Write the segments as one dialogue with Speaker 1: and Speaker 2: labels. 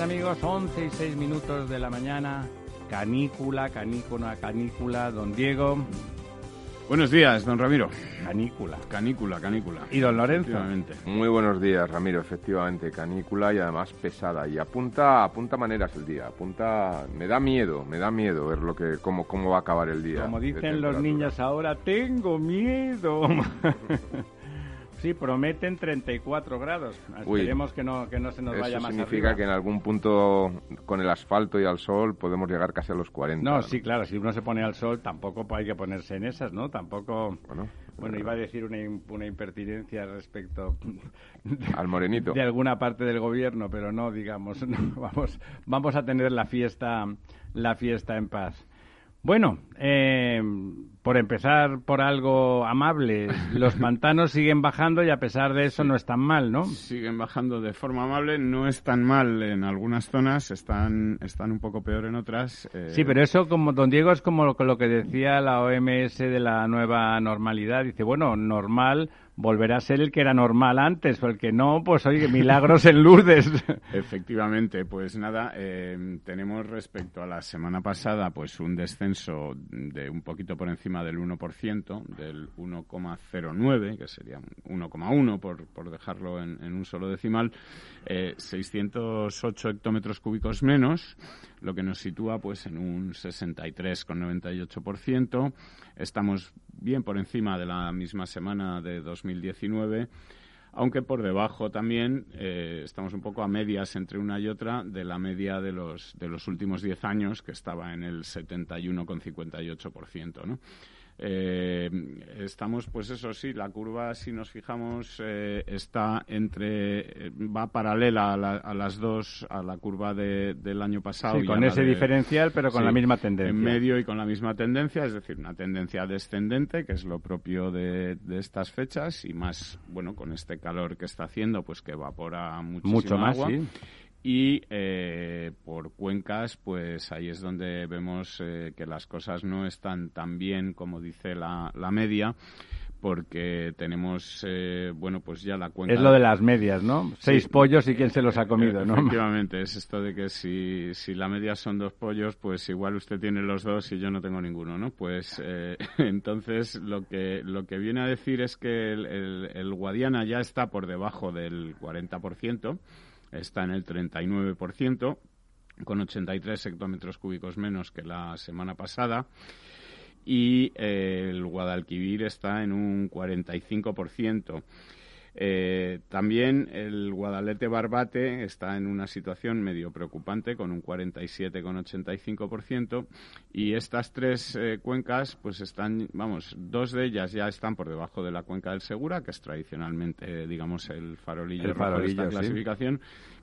Speaker 1: Amigas amigos. 11 y 6 minutos de la mañana. Canícula, canícula, canícula. Don Diego.
Speaker 2: Buenos días, don Ramiro.
Speaker 1: Canícula.
Speaker 2: Canícula, canícula.
Speaker 1: ¿Y don Lorenzo?
Speaker 3: Muy buenos días, Ramiro. Efectivamente, canícula y además pesada. Y apunta, apunta maneras el día. Apunta, me da miedo, me da miedo ver lo que, cómo, cómo va a acabar el día.
Speaker 1: Como dicen los niños ahora, tengo miedo. sí, prometen 34 grados.
Speaker 3: Uy.
Speaker 1: Esperemos que no, que no se nos
Speaker 3: Eso
Speaker 1: vaya más
Speaker 3: significa
Speaker 1: arriba.
Speaker 3: que en algún punto, con el asfalto y al sol, podemos llegar casi a los 40.
Speaker 1: No, sí, claro, si uno se pone al sol, tampoco hay que ponerse en esas, ¿no? Tampoco...
Speaker 3: Bueno,
Speaker 1: Bueno, iba a decir una, una impertinencia respecto
Speaker 3: al morenito.
Speaker 1: de alguna parte del gobierno, pero no, digamos, no, vamos, vamos a tener la fiesta, la fiesta en paz. Bueno, eh, por empezar por algo amable, los pantanos siguen bajando y a pesar de eso no están mal, ¿no?
Speaker 2: Siguen bajando de forma amable, no es tan mal en algunas zonas, están, están un poco peor en otras. eh,
Speaker 1: Sí, pero eso, como don Diego, es como lo, lo que decía la OMS de la nueva normalidad. Dice, bueno, normal volverá a ser el que era normal antes, o el que no, pues oye, milagros en Lourdes.
Speaker 2: Efectivamente, pues nada, eh, tenemos respecto a la semana pasada pues un descenso de un poquito por encima del 1%, del 1,09, que sería un 1,1 por, por dejarlo en, en un solo decimal, eh, 608 hectómetros cúbicos menos, lo que nos sitúa pues en un 63,98%. Estamos bien por encima de la misma semana de 2019 aunque por debajo también eh, estamos un poco a medias entre una y otra de la media de los, de los últimos 10 años, que estaba en el 71,58%, ¿no? Eh, estamos, pues eso sí, la curva, si nos fijamos, eh, está entre, eh, va paralela a, la- a las dos, a la curva de- del año pasado.
Speaker 1: Sí, con ese
Speaker 2: de-
Speaker 1: diferencial, pero con
Speaker 2: Sí,
Speaker 1: la misma tendencia.
Speaker 2: En medio y con la misma tendencia, es decir, una tendencia descendente, que es lo propio de, de estas fechas, y más, bueno, con este calor que está haciendo, pues que evapora
Speaker 1: Mucho más,
Speaker 2: agua.
Speaker 1: sí.
Speaker 2: Y eh, por cuencas, pues ahí es donde vemos eh, que las cosas no están tan bien como dice la, la media, porque tenemos, eh, bueno, pues ya la cuenca...
Speaker 1: Es lo de las medias, ¿no? Seis pollos y quién se los ha comido, ¿no?
Speaker 2: Efectivamente, es esto de que si, si la media son dos pollos, pues igual usted tiene los dos y yo no tengo ninguno, ¿no? Pues eh, entonces lo que, lo que viene a decir es que el, el- el Guadiana ya está por debajo del 40%, está en el 39%, con 83 hectómetros cúbicos menos que la semana pasada y eh, el Guadalquivir está en un 45%. Eh, también el Guadalete Barbate está en una situación medio preocupante con un 47,85% y estas tres eh, cuencas pues están, vamos, dos de ellas ya están por debajo de la cuenca del Segura, que es tradicionalmente, digamos, el farolillo,
Speaker 1: El
Speaker 2: de esta
Speaker 1: sí.
Speaker 2: clasificación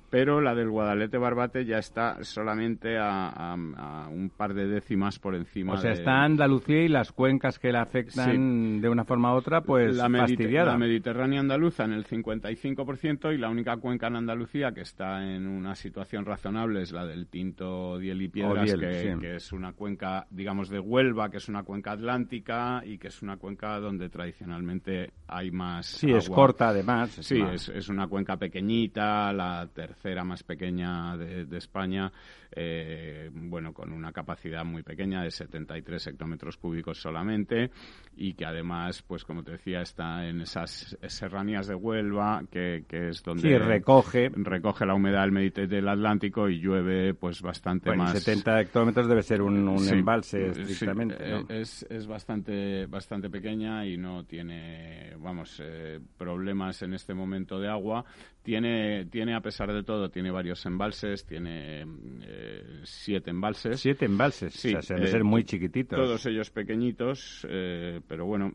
Speaker 2: pero la del Guadalete Barbate ya está solamente a, a- a un par de décimas por encima
Speaker 1: O sea,
Speaker 2: de-
Speaker 1: está Andalucía y las cuencas que la afectan de una forma u otra, pues
Speaker 2: la,
Speaker 1: fastidiada.
Speaker 2: la Mediterránea andaluza en el 55% y la única cuenca en Andalucía que está en una situación razonable es la del Tinto, Diel y Piedras,
Speaker 1: Diel,
Speaker 2: que,
Speaker 1: sí.
Speaker 2: que es una cuenca, digamos, de Huelva, que es una cuenca atlántica y que es una cuenca donde tradicionalmente hay más
Speaker 1: Sí, es corta además.
Speaker 2: Sí,
Speaker 1: más.
Speaker 2: es, es una cuenca pequeñita, la tercera tercera más pequeña de, España, eh, bueno, con una capacidad muy pequeña de 73 hectómetros cúbicos solamente y que además, pues como te decía, está en esas serranías de Huelva, que, es donde
Speaker 1: recoge
Speaker 2: recoge la humedad del, del Atlántico y llueve pues bastante
Speaker 1: bueno,
Speaker 2: más.
Speaker 1: 70 hectómetros debe ser un, embalse estrictamente.
Speaker 2: es, es bastante, bastante pequeña y no tiene, vamos, eh, problemas en este momento de agua. Tiene, tiene, a pesar de todo, tiene varios embalses, tiene eh, siete embalses.
Speaker 1: Siete embalses, sí, o sea, debe ser muy chiquititos.
Speaker 2: Todos ellos pequeñitos, eh, pero bueno,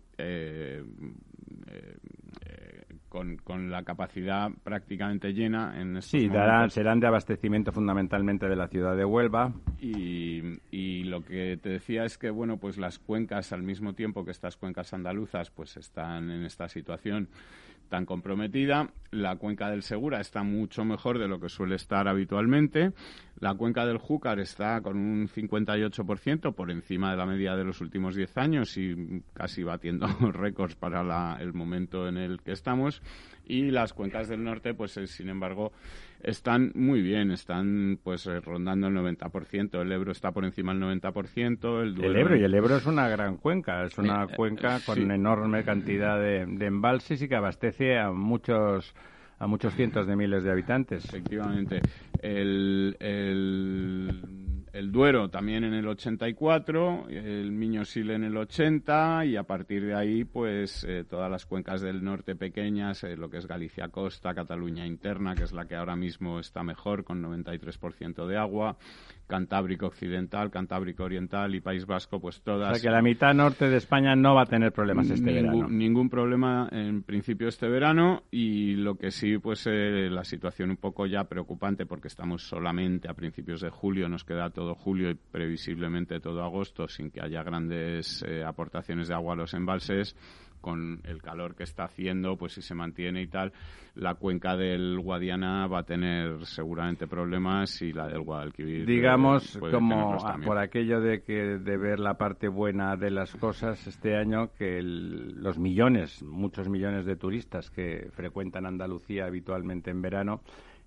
Speaker 2: con, con, la capacidad prácticamente llena en
Speaker 1: Sí, darán, serán de abastecimiento fundamentalmente de la ciudad de Huelva.
Speaker 2: Y, y, lo que te decía es que, bueno, pues las cuencas, al mismo tiempo que estas cuencas andaluzas, pues están en esta situación tan comprometida. La cuenca del Segura está mucho mejor de lo que suele estar habitualmente. La cuenca del Júcar está con un 58% por encima de la media de los últimos 10 años y casi batiendo récords para el momento en el que estamos. Y las cuencas del norte, pues eh, sin embargo, están muy bien, están pues eh, rondando el 90%. El Ebro está por encima del 90%. El,
Speaker 1: el Ebro, y el Ebro es una gran cuenca, es una eh, cuenca con enorme cantidad de, de embalses y que abastece a muchos a muchos cientos de miles de habitantes.
Speaker 2: Efectivamente. El, el, el Duero también en el 84, el Miño-Sil en el 80 y a partir de ahí, pues eh, todas las cuencas del norte pequeñas, eh, lo que es Galicia Costa, Cataluña Interna, que es la que ahora mismo está mejor con 93% de agua, Cantábrico Occidental, Cantábrico Oriental y País Vasco, pues todas.
Speaker 1: O sea que la mitad norte de España no va a tener problemas este verano.
Speaker 2: Ningún problema en principio este verano y lo que sí, pues eh, la situación un poco ya preocupante porque estamos solamente a principios de julio, nos queda todo julio y previsiblemente todo agosto sin que haya grandes eh, aportaciones de agua a los embalses con el calor que está haciendo, pues si se mantiene y tal, la cuenca del Guadiana va a tener seguramente problemas y la del Guadalquivir.
Speaker 1: Digamos, como por aquello de que de ver la parte buena de las cosas este año, que los millones, muchos millones de turistas que frecuentan Andalucía habitualmente en verano,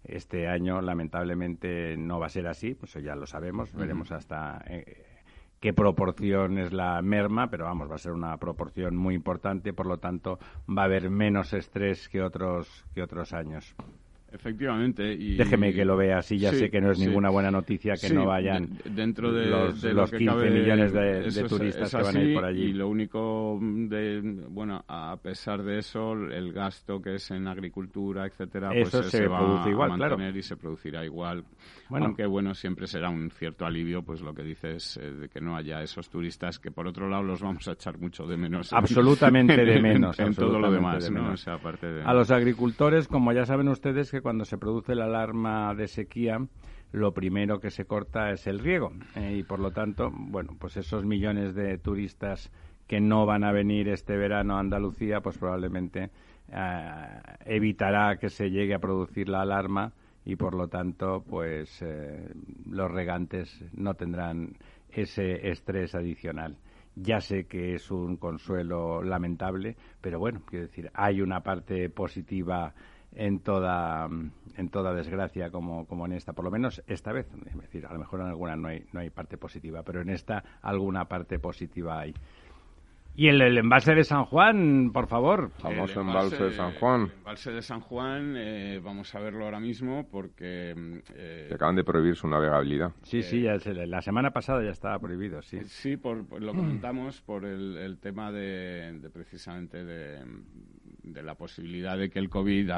Speaker 1: este año lamentablemente no va a ser así, pues ya lo sabemos, veremos hasta... Eh, qué proporción es la merma, pero vamos, va a ser una proporción muy importante, por lo tanto va a haber menos estrés que otros que otros años.
Speaker 2: Efectivamente. Y,
Speaker 1: Déjeme que lo vea así, ya sé que no es ninguna buena noticia que no vayan
Speaker 2: dentro de
Speaker 1: los,
Speaker 2: los
Speaker 1: 15 millones de, turistas que van a ir por allí.
Speaker 2: Y lo único, de, bueno, a pesar de eso, el gasto que es en agricultura, etcétera, pues se, va
Speaker 1: igual,
Speaker 2: a
Speaker 1: mantener
Speaker 2: y se producirá igual. Aunque, bueno, siempre será un cierto alivio, pues lo que dices, eh, de que no haya esos turistas que, por otro lado, los vamos a echar mucho de menos.
Speaker 1: Absolutamente de menos.
Speaker 2: En, todo lo demás, ¿no?
Speaker 1: A los agricultores, como ya saben ustedes, que cuando se produce la alarma de sequía, lo primero que se corta es el riego. Eh, y por lo tanto, bueno, pues esos millones de turistas que no van a venir este verano a Andalucía, pues probablemente eh, evitará que se llegue a producir la alarma y por lo tanto, pues eh, los regantes no tendrán ese estrés adicional. Ya sé que es un consuelo lamentable, pero bueno, quiero decir, hay una parte positiva en toda, en toda desgracia como, como en esta, por lo menos esta vez. Es decir, a lo mejor en alguna no hay, no hay parte positiva, pero en esta alguna parte positiva hay. Y el, el, embalse de San Juan, por favor.
Speaker 3: Famoso embalse, de San Juan.
Speaker 2: El embalse de San Juan, eh, vamos a verlo ahora mismo porque...
Speaker 3: Eh, acaban de prohibir su navegabilidad.
Speaker 1: Sí, sí, ya la semana pasada ya estaba prohibido, sí.
Speaker 2: Sí, por, lo comentamos por el, el tema de, de precisamente de, de la posibilidad de que el COVID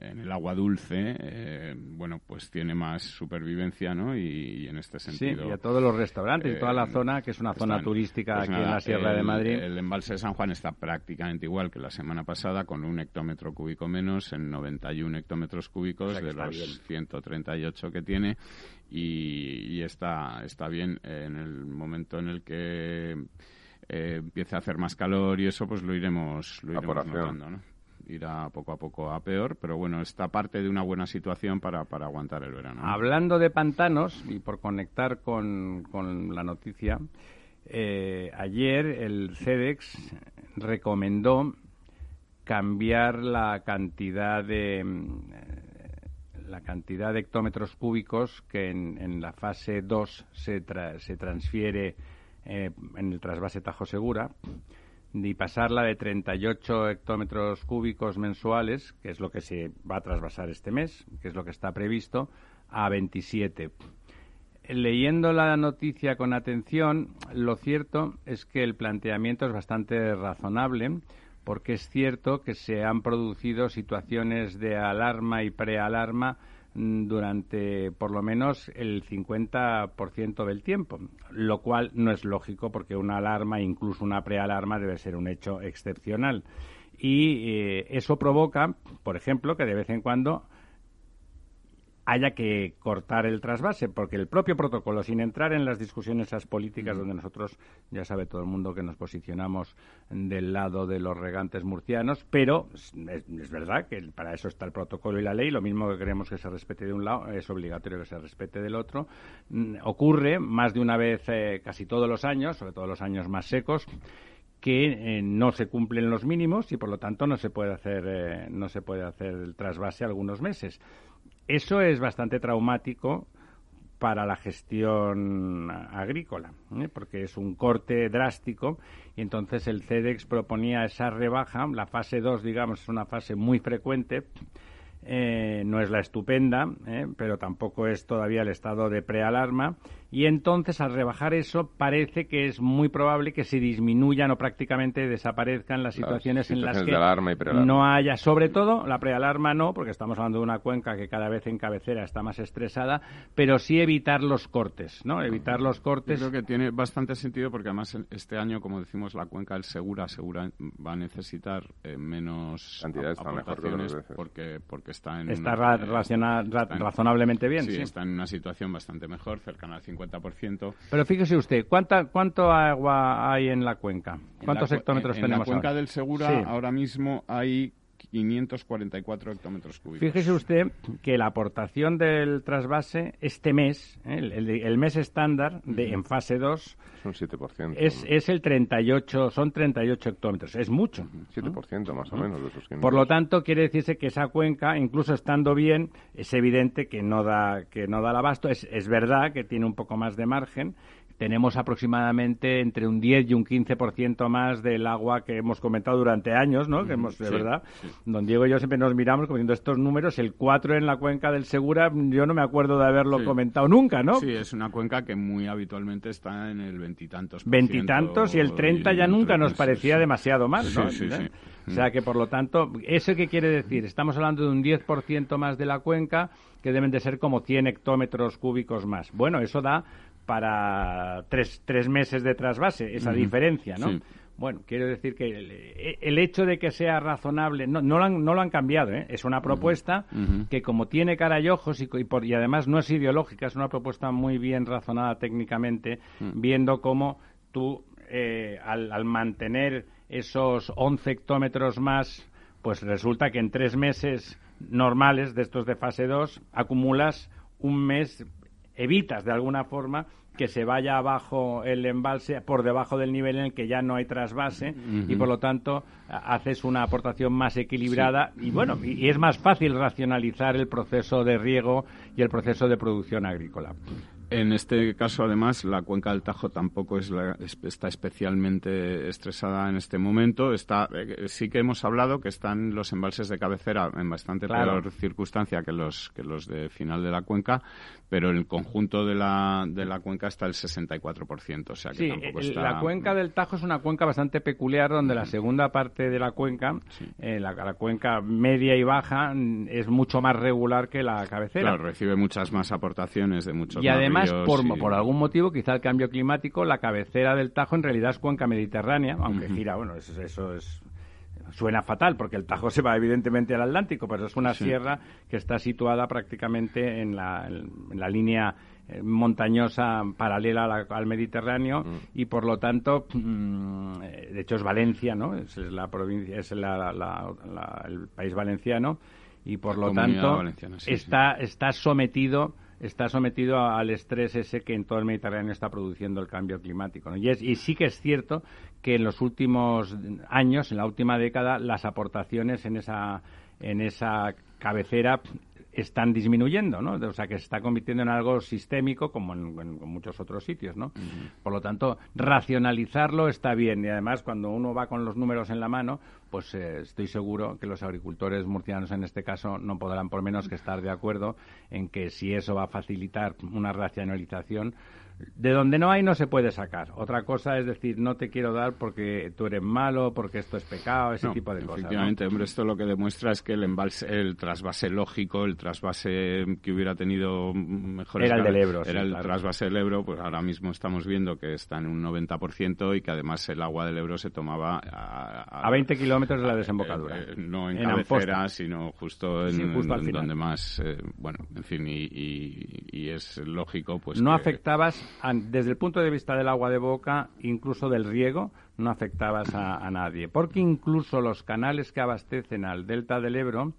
Speaker 2: en el agua dulce, eh, bueno, pues tiene más supervivencia, ¿no? Y, en este sentido...
Speaker 1: Sí, y a todos los restaurantes y toda la eh, zona, que es una zona turística pues aquí en la Sierra de Madrid.
Speaker 2: El embalse de San Juan está prácticamente igual que la semana pasada, con un hectómetro cúbico menos, en 91 hectómetros cúbicos de los 138 que tiene, y, y está, está bien en el momento en el que eh, empiece a hacer más calor y eso, pues lo iremos, lo iremos notando, ¿no? Irá poco a poco a peor, pero bueno, está parte de una buena situación para, para aguantar el verano.
Speaker 1: Hablando de pantanos, y por conectar con, con la noticia, eh, ayer el CEDEX recomendó cambiar la cantidad de, la cantidad de hectómetros cúbicos que en, la fase 2 se, se transfiere eh, en el trasvase Tajo Segura y pasarla de 38 hectómetros cúbicos mensuales, que es lo que se va a trasvasar este mes, que es lo que está previsto, a 27. Leyendo la noticia con atención, lo cierto es que el planteamiento es bastante razonable, porque es cierto que se han producido situaciones de alarma y prealarma durante por lo menos el 50% del tiempo, lo cual no es lógico porque una alarma, incluso una prealarma, debe ser un hecho excepcional. Y eh, eso provoca, por ejemplo, que de vez en cuando haya que cortar el trasvase, porque el propio protocolo, sin entrar en las discusiones esas políticas donde nosotros, ya sabe todo el mundo que nos posicionamos del lado de los regantes murcianos, pero es, verdad que para eso está el protocolo y la ley, lo mismo que queremos que se respete de un lado, es obligatorio que se respete del otro. Mm, ocurre más de una vez, eh, casi todos los años, sobre todo los años más secos, que eh, no se cumplen los mínimos y por lo tanto no se puede hacer eh, no se puede hacer el trasvase algunos meses eso es bastante traumático para la gestión agrícola, ¿eh? porque es un corte drástico y entonces el CEDEX proponía esa rebaja, la fase 2, digamos, es una fase muy frecuente, eh, no es la estupenda, ¿eh? pero tampoco es todavía el estado de prealarma y entonces al rebajar eso parece que es muy probable que se disminuyan o prácticamente desaparezcan las situaciones, en las que no haya, sobre todo la prealarma no, porque estamos hablando de una cuenca que cada vez en cabecera está más estresada, pero sí evitar los cortes, ¿no? Evitar los cortes.
Speaker 2: creo que tiene bastante sentido porque además este año, como decimos, la cuenca del Segura, Segura va a necesitar eh, menos
Speaker 3: cantidades
Speaker 2: aportaciones porque porque está en
Speaker 1: está, razonablemente bien,
Speaker 2: sí, está en una situación bastante mejor, cercana al 50
Speaker 1: pero fíjese usted, ¿cuánta, ¿cuánto agua hay en la cuenca? ¿Cuántos hectómetros tenemos?
Speaker 2: En la cuenca del Segura ahora mismo hay 544 hectómetros cúbicos.
Speaker 1: Fíjese usted que la aportación del trasvase este mes, ¿eh? el, mes estándar de, en fase 2,
Speaker 3: son 7%.
Speaker 1: Es, es el 38, son 38 hectómetros, es mucho.
Speaker 3: 7% más o menos de esos
Speaker 1: Por lo tanto, quiere decirse que esa cuenca, incluso estando bien, es evidente que no da, que no da el abasto. Es, es verdad que tiene un poco más de margen, tenemos aproximadamente entre un 10 y un 15% más del agua que hemos comentado durante años, ¿no? Que hemos, de verdad, don Diego y yo siempre nos miramos comiendo estos números, el 4 en la cuenca del Segura, yo no me acuerdo de haberlo comentado nunca, ¿no?
Speaker 2: Sí, es una cuenca que muy habitualmente está en el veintitantos.
Speaker 1: Veintitantos y el 30 ya nunca nos parecía demasiado mal, ¿no? ¿Eh? O sea que, por lo tanto, ¿eso qué quiere decir? Estamos hablando de un 10% más de la cuenca, que deben de ser como 100 hectómetros cúbicos más. Bueno, eso da para tres, tres meses de trasvase, esa diferencia, ¿no? Bueno, quiero decir que el, hecho de que sea razonable, no, no, lo, han, no lo han cambiado, ¿eh? es una propuesta que como tiene cara y ojos y, y, además no es ideológica, es una propuesta muy bien razonada técnicamente, mm. viendo cómo tú, eh, al, al mantener esos 11 hectómetros más, pues resulta que en tres meses normales de estos de fase 2 acumulas un mes evitas de alguna forma que se vaya abajo el embalse por debajo del nivel en el que ya no hay trasvase y por lo tanto haces una aportación más equilibrada y bueno y, es más fácil racionalizar el proceso de riego y el proceso de producción agrícola.
Speaker 2: En este caso, además, la cuenca del Tajo tampoco es está especialmente estresada en este momento. Está, eh, sí que hemos hablado que están los embalses de cabecera en bastante peor circunstancia que los, que los de final de la cuenca, pero el conjunto de la, de la cuenca está el 64%. O sea que tampoco está...
Speaker 1: la cuenca del Tajo es una cuenca bastante peculiar donde la segunda parte de la cuenca, eh, la, la, cuenca media y baja, es mucho más regular que la cabecera.
Speaker 2: Claro, recibe muchas más aportaciones de muchos
Speaker 1: Y además, por, por algún motivo, quizá el cambio climático, la cabecera del Tajo en realidad es cuenca mediterránea, aunque gira, bueno, eso, eso es suena fatal porque el Tajo se va evidentemente al Atlántico, pero es una sierra que está situada prácticamente en la, en la línea eh, montañosa paralela al Mediterráneo mm. y por lo tanto, mm, de hecho es Valencia, ¿no? Es, la provincia, es el país valenciano y por lo tanto está, está sometido está sometido al estrés ese que en todo el Mediterráneo está produciendo el cambio climático. Y, y sí que es cierto que en los últimos años, en la última década, las aportaciones en esa, en esa cabecera están disminuyendo, ¿no? O sea, que se está convirtiendo en algo sistémico como en, muchos otros sitios, ¿no? Por lo tanto, racionalizarlo está bien y además cuando uno va con los números en la mano, pues eh, estoy seguro que los agricultores murcianos en este caso no podrán por menos que estar de acuerdo en que si eso va a facilitar una racionalización, de donde no hay no se puede sacar. Otra cosa es decir, no te quiero dar porque tú eres malo, porque esto es pecado, ese tipo de cosas.
Speaker 2: Efectivamente, hombre, esto lo que demuestra es que el embalse, el trasvase lógico, el trasvase que hubiera tenido mejores...
Speaker 1: Era el del Ebro,
Speaker 2: Era el trasvase del Ebro, pues ahora mismo estamos viendo que está en un 90% y que además el agua del Ebro se tomaba a...
Speaker 1: A, 20 kilómetros de la desembocadura.
Speaker 2: Eh, no en, cabecera, sino justo en, donde más... Eh, bueno, en fin, y, es lógico pues
Speaker 1: No afectabas desde el punto de vista del agua de boca, incluso del riego, no afectabas a, nadie. Porque incluso los canales que abastecen al delta del Ebro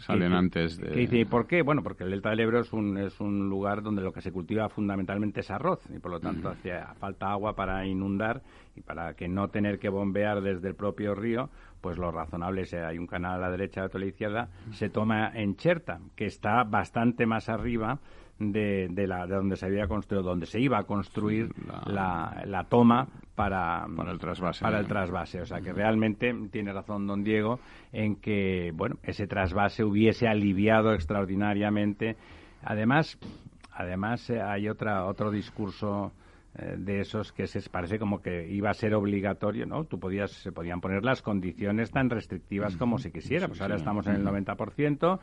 Speaker 2: salen antes de.
Speaker 1: ¿Y por qué? Bueno, porque el delta del Ebro es un, es un lugar donde lo que se cultiva fundamentalmente es arroz y por lo tanto hace falta agua para inundar y para que no tener que bombear desde el propio río, pues lo razonable es, hay un canal a la derecha y otro a la izquierda, se toma en Cherta, que está bastante más arriba de, de, la, de donde se había construido, donde se iba a construir la, la, toma para,
Speaker 2: para el trasvase.
Speaker 1: Para el trasvase. O sea que realmente tiene razón don Diego en que bueno ese trasvase hubiese aliviado extraordinariamente. Además, además eh, hay otra otro discurso eh, de esos que se parece como que iba a ser obligatorio, ¿no? Tú podías, se podían poner las condiciones tan restrictivas como se quisiera. Pues ahora estamos en el 90%.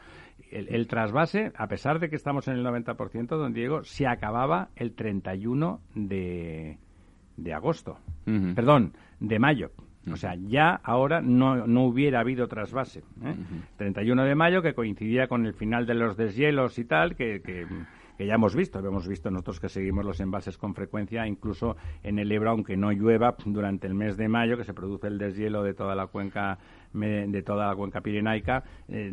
Speaker 1: El, el, trasvase, a pesar de que estamos en el 90%, don Diego, se acababa el 31 de, de agosto. Perdón, de mayo. O sea, ya ahora no, no hubiera habido trasvase. ¿eh? 31 de mayo, que coincidía con el final de los deshielos y tal, que, que que ya hemos visto, hemos visto nosotros que seguimos los embalses con frecuencia, incluso en el Ebro, aunque no llueva, durante el mes de mayo, que se produce el deshielo de toda la cuenca de toda la cuenca pirenaica, eh,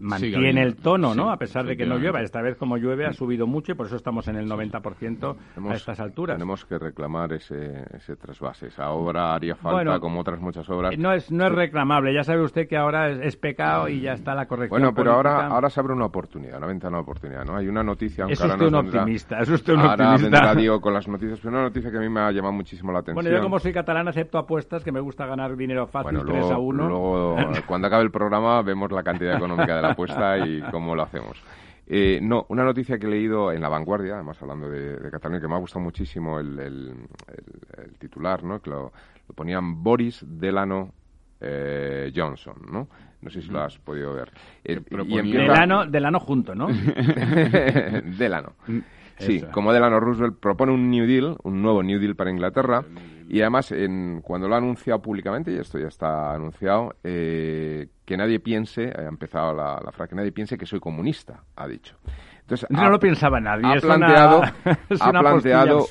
Speaker 1: mantiene el tono, ¿no? A pesar de que no llueva. Esta vez, como llueve, ha subido mucho y por eso estamos en el 90% a estas alturas.
Speaker 3: Tenemos que reclamar ese, ese trasvase. Esa obra haría falta, como otras muchas obras.
Speaker 1: No es, no es reclamable. Ya sabe usted que ahora es, pecado y ya está la corrección.
Speaker 3: Bueno, pero ahora, ahora se abre una oportunidad, una ventana de oportunidad, ¿no? Hay una noticia.
Speaker 1: Es usted un optimista. Es usted un
Speaker 3: ahora
Speaker 1: optimista.
Speaker 3: digo con las noticias, pero una noticia que a mí me ha llamado muchísimo la atención.
Speaker 1: Bueno, yo como soy catalán acepto apuestas, que me gusta ganar dinero fácil,
Speaker 3: bueno,
Speaker 1: 3 a 1.
Speaker 3: Luego, cuando acabe el programa, vemos la cantidad económica de la apuesta y cómo lo hacemos. Eh, no, una noticia que he leído en La Vanguardia, además hablando de, Cataluña, que me ha gustado muchísimo el, titular, ¿no? Que lo, ponían Boris Delano eh, Johnson, ¿no? No sé si lo has podido ver.
Speaker 1: Eh, Delano, Delano junto, ¿no?
Speaker 3: Delano. Mm, sí, como Delano Roosevelt propone un New Deal, un nuevo New Deal para Inglaterra, y además, en, cuando lo ha anunciado públicamente, y esto ya está anunciado, eh, que nadie piense, ha empezado la, la frase, que nadie piense que soy comunista, ha dicho.
Speaker 1: Entonces, no lo pensaba nadie.
Speaker 3: Ha
Speaker 1: es
Speaker 3: planteado,
Speaker 1: una,
Speaker 3: ha planteado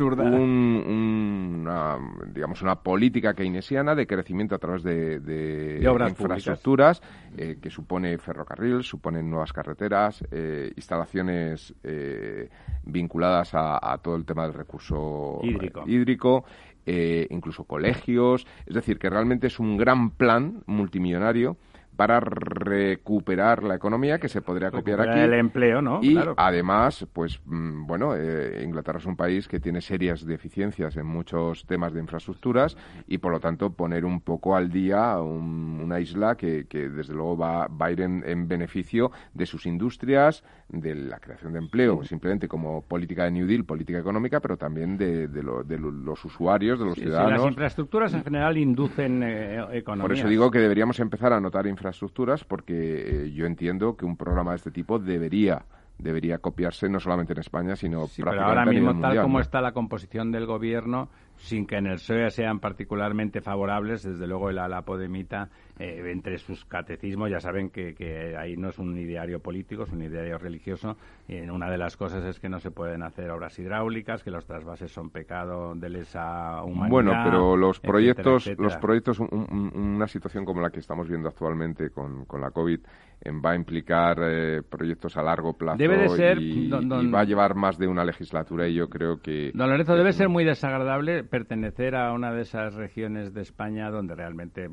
Speaker 3: una, digamos, una política keynesiana de crecimiento a través de, de, infraestructuras eh, que supone ferrocarril, supone nuevas carreteras, eh, instalaciones eh, vinculadas a, a, todo el tema del recurso
Speaker 1: hídrico.
Speaker 3: hídrico eh, incluso colegios. Es decir, que realmente es un gran plan multimillonario para recuperar la economía que se podría copiar aquí.
Speaker 1: El empleo, ¿no?
Speaker 3: Y además, pues mm, bueno, eh, Inglaterra es un país que tiene serias deficiencias en muchos temas de infraestructuras y por lo tanto poner un poco al día una isla que, desde luego va, a ir en, beneficio de sus industrias, de la creación de empleo, simplemente como política de New Deal, política económica, pero también de, los usuarios, de los ciudadanos.
Speaker 1: las infraestructuras en general inducen eh, economía.
Speaker 3: Por eso digo que deberíamos empezar a notar infraestructuras infraestructuras porque eh, yo entiendo que un programa de este tipo debería debería copiarse no solamente en España, sino
Speaker 1: sí, pero ahora mismo, tal como está la composición del gobierno, sin que en el PSOE sean particularmente favorables, desde luego el ala Podemita, eh, entre sus catecismos, ya saben que, que, ahí no es un ideario político, es un ideario religioso, y una de las cosas es que no se pueden hacer obras hidráulicas, que los trasvases son pecado de lesa humanidad.
Speaker 3: Bueno, pero los proyectos, los proyectos, una situación como la que estamos viendo actualmente con, con la COVID, va a implicar eh, proyectos a largo plazo
Speaker 1: debe de ser,
Speaker 3: y, va a llevar más de una legislatura y yo creo que...
Speaker 1: Don Lorenzo, debe ser muy desagradable pertenecer a una de esas regiones de España donde realmente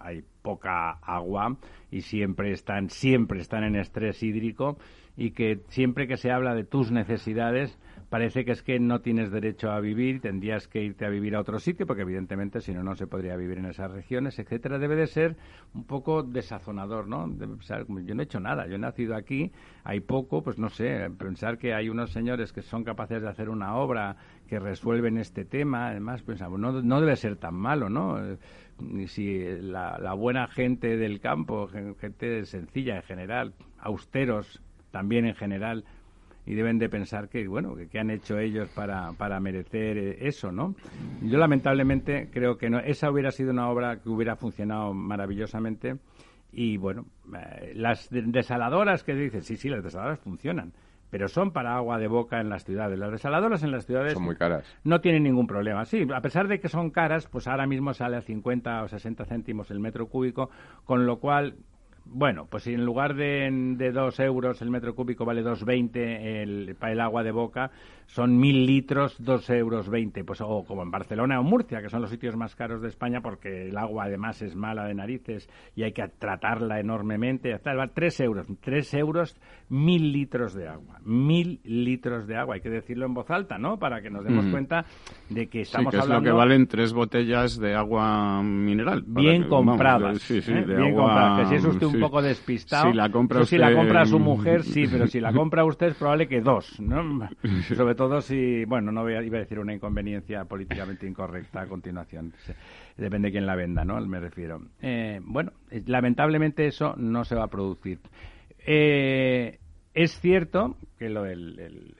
Speaker 1: hay poca agua y siempre están, siempre están en estrés hídrico y que siempre que se habla de tus necesidades parece que es que no tienes derecho a vivir, tendrías que irte a vivir a otro sitio, porque evidentemente si no, no se podría vivir en esas regiones, etcétera. Debe de ser un poco desazonador, ¿no? yo no he hecho nada, yo he nacido aquí, hay poco, pues no sé, pensar que hay unos señores que son capaces de hacer una obra que resuelven este tema, además, pensamos, no, no debe ser tan malo, ¿no? si la buena gente del campo, gente sencilla en general, austeros también en general, y deben de pensar que, bueno, que, han hecho ellos para, para merecer eh, eso, ¿no? Yo lamentablemente creo que no, esa hubiera sido una obra que hubiera funcionado maravillosamente y, bueno, eh, las desaladoras que dicen, sí, sí, las desaladoras funcionan, pero son para agua de boca en las ciudades. Las desaladoras en las ciudades
Speaker 3: son muy caras.
Speaker 1: No tienen ningún problema. Sí, a pesar de que son caras, pues ahora mismo sale a 50 o 60 céntimos el metro cúbico, con lo cual bueno, pues si en lugar de, de 2 euros el metro cúbico vale 2,20 el, para el agua de boca, son mil litros, dos euros veinte, pues o como en Barcelona o Murcia, que son los sitios más caros de España porque el agua además es mala de narices y hay que tratarla enormemente, hasta tres euros, tres euros, mil litros de agua, mil litros de agua, hay que decirlo en voz alta, ¿no? Para que nos demos cuenta de que estamos
Speaker 2: sí, que es lo que valen tres botellas de agua mineral.
Speaker 1: Bien compradas, sí, sí, ¿eh? bien compradas, que si es usted un poco despistado,
Speaker 2: si la compra usted... si
Speaker 1: la compra su mujer, sí, pero si la compra usted es probable que dos, ¿no? Sobre todo si, bueno, no iba a decir una inconveniencia políticamente incorrecta a continuación. Depende de quién la venda, ¿no? Me refiero. Eh, bueno, lamentablemente eso no se va a producir. Eh, es cierto que lo el,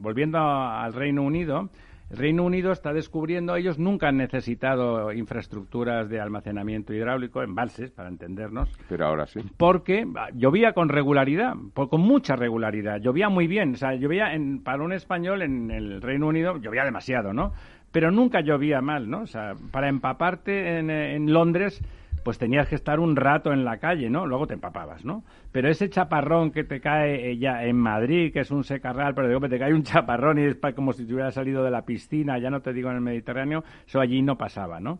Speaker 1: volviendo al Reino Unido, el Reino Unido está descubriendo, ellos nunca han necesitado infraestructuras de almacenamiento hidráulico, embalses, para entendernos.
Speaker 3: Pero ahora sí.
Speaker 1: Porque llovía con regularidad, con mucha regularidad, llovía muy bien. O sea, llovía, en, para un español en el Reino Unido, llovía demasiado, ¿no? Pero nunca llovía mal, ¿no? O sea, para empaparte en, en Londres pues tenías que estar un rato en la calle, ¿no? Luego te empapabas, ¿no? Pero ese chaparrón que te cae eh, ya en Madrid, que es un secarral, pero digo, te cae un chaparrón y es como si te hubiera salido de la piscina, ya no te digo en el Mediterráneo, eso allí no pasaba, ¿no?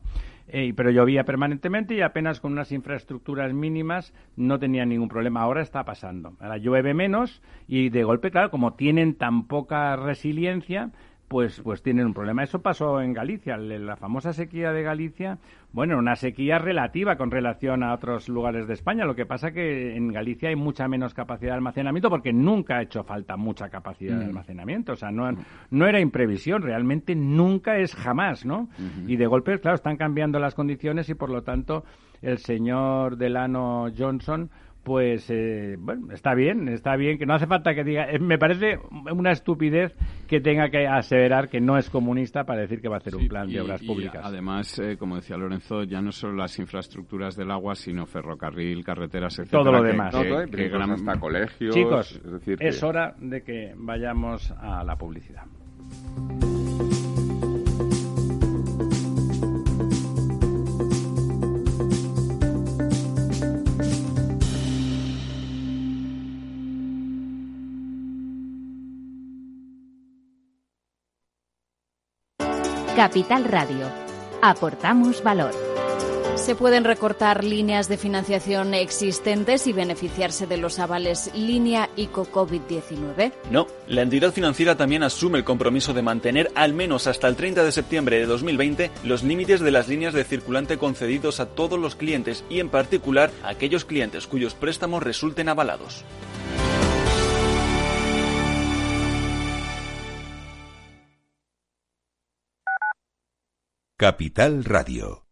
Speaker 1: Eh, pero llovía permanentemente y apenas con unas infraestructuras mínimas no tenía ningún problema. Ahora está pasando. Ahora llueve menos y de golpe, claro, como tienen tan poca resiliencia, pues, pues tienen un problema. Eso pasó en Galicia, la famosa sequía de Galicia, bueno, una sequía relativa con relación a otros lugares de España. Lo que pasa que en Galicia hay mucha menos capacidad de almacenamiento porque nunca ha hecho falta mucha capacidad de mm. almacenamiento. O sea, no, no era imprevisión, realmente nunca es jamás, ¿no? Y de golpe, claro, están cambiando las condiciones y por lo tanto el señor Delano Johnson pues eh, bueno, está bien, está bien, que no hace falta que diga, me parece una estupidez que tenga que aseverar que no es comunista para decir que va a hacer un plan de obras públicas.
Speaker 2: además, eh, como decía Lorenzo, ya no solo las infraestructuras del agua, sino ferrocarril, carreteras, etc.
Speaker 1: Todo lo demás.
Speaker 3: Que, hasta colegios.
Speaker 1: Chicos, es hora de que vayamos a la publicidad.
Speaker 4: Capital Radio. Aportamos valor.
Speaker 5: ¿Se pueden recortar líneas de financiación existentes y beneficiarse de los avales línea ICO COVID-19?
Speaker 6: No, la entidad financiera también asume el compromiso de mantener al menos hasta el 30 de septiembre de 2020 los límites de las líneas de circulante concedidos a todos los clientes y en particular a aquellos clientes cuyos préstamos resulten avalados.
Speaker 7: Capital Radio.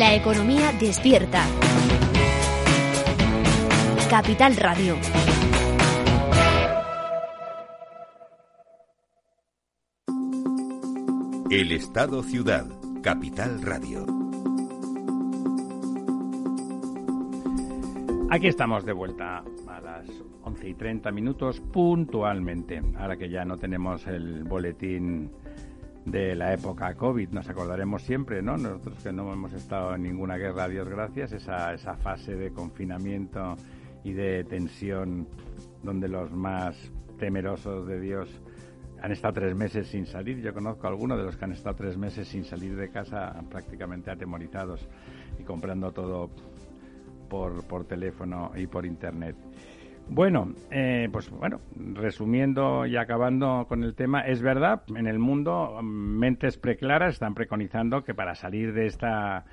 Speaker 8: La economía despierta. Capital Radio.
Speaker 7: El Estado Ciudad, Capital Radio.
Speaker 1: Aquí estamos de vuelta a las 11 y 30 minutos puntualmente, ahora que ya no tenemos el boletín de la época COVID. Nos acordaremos siempre, ¿no? Nosotros que no hemos estado en ninguna guerra, Dios gracias, esa, esa fase de confinamiento y de tensión donde los más temerosos de Dios han estado tres meses sin salir. Yo conozco a algunos de los que han estado tres meses sin salir de casa prácticamente atemorizados y comprando todo por, por teléfono y por internet. Bueno, eh, pues bueno, resumiendo y acabando con el tema, es verdad, en el mundo mentes preclaras están preconizando que para salir de esta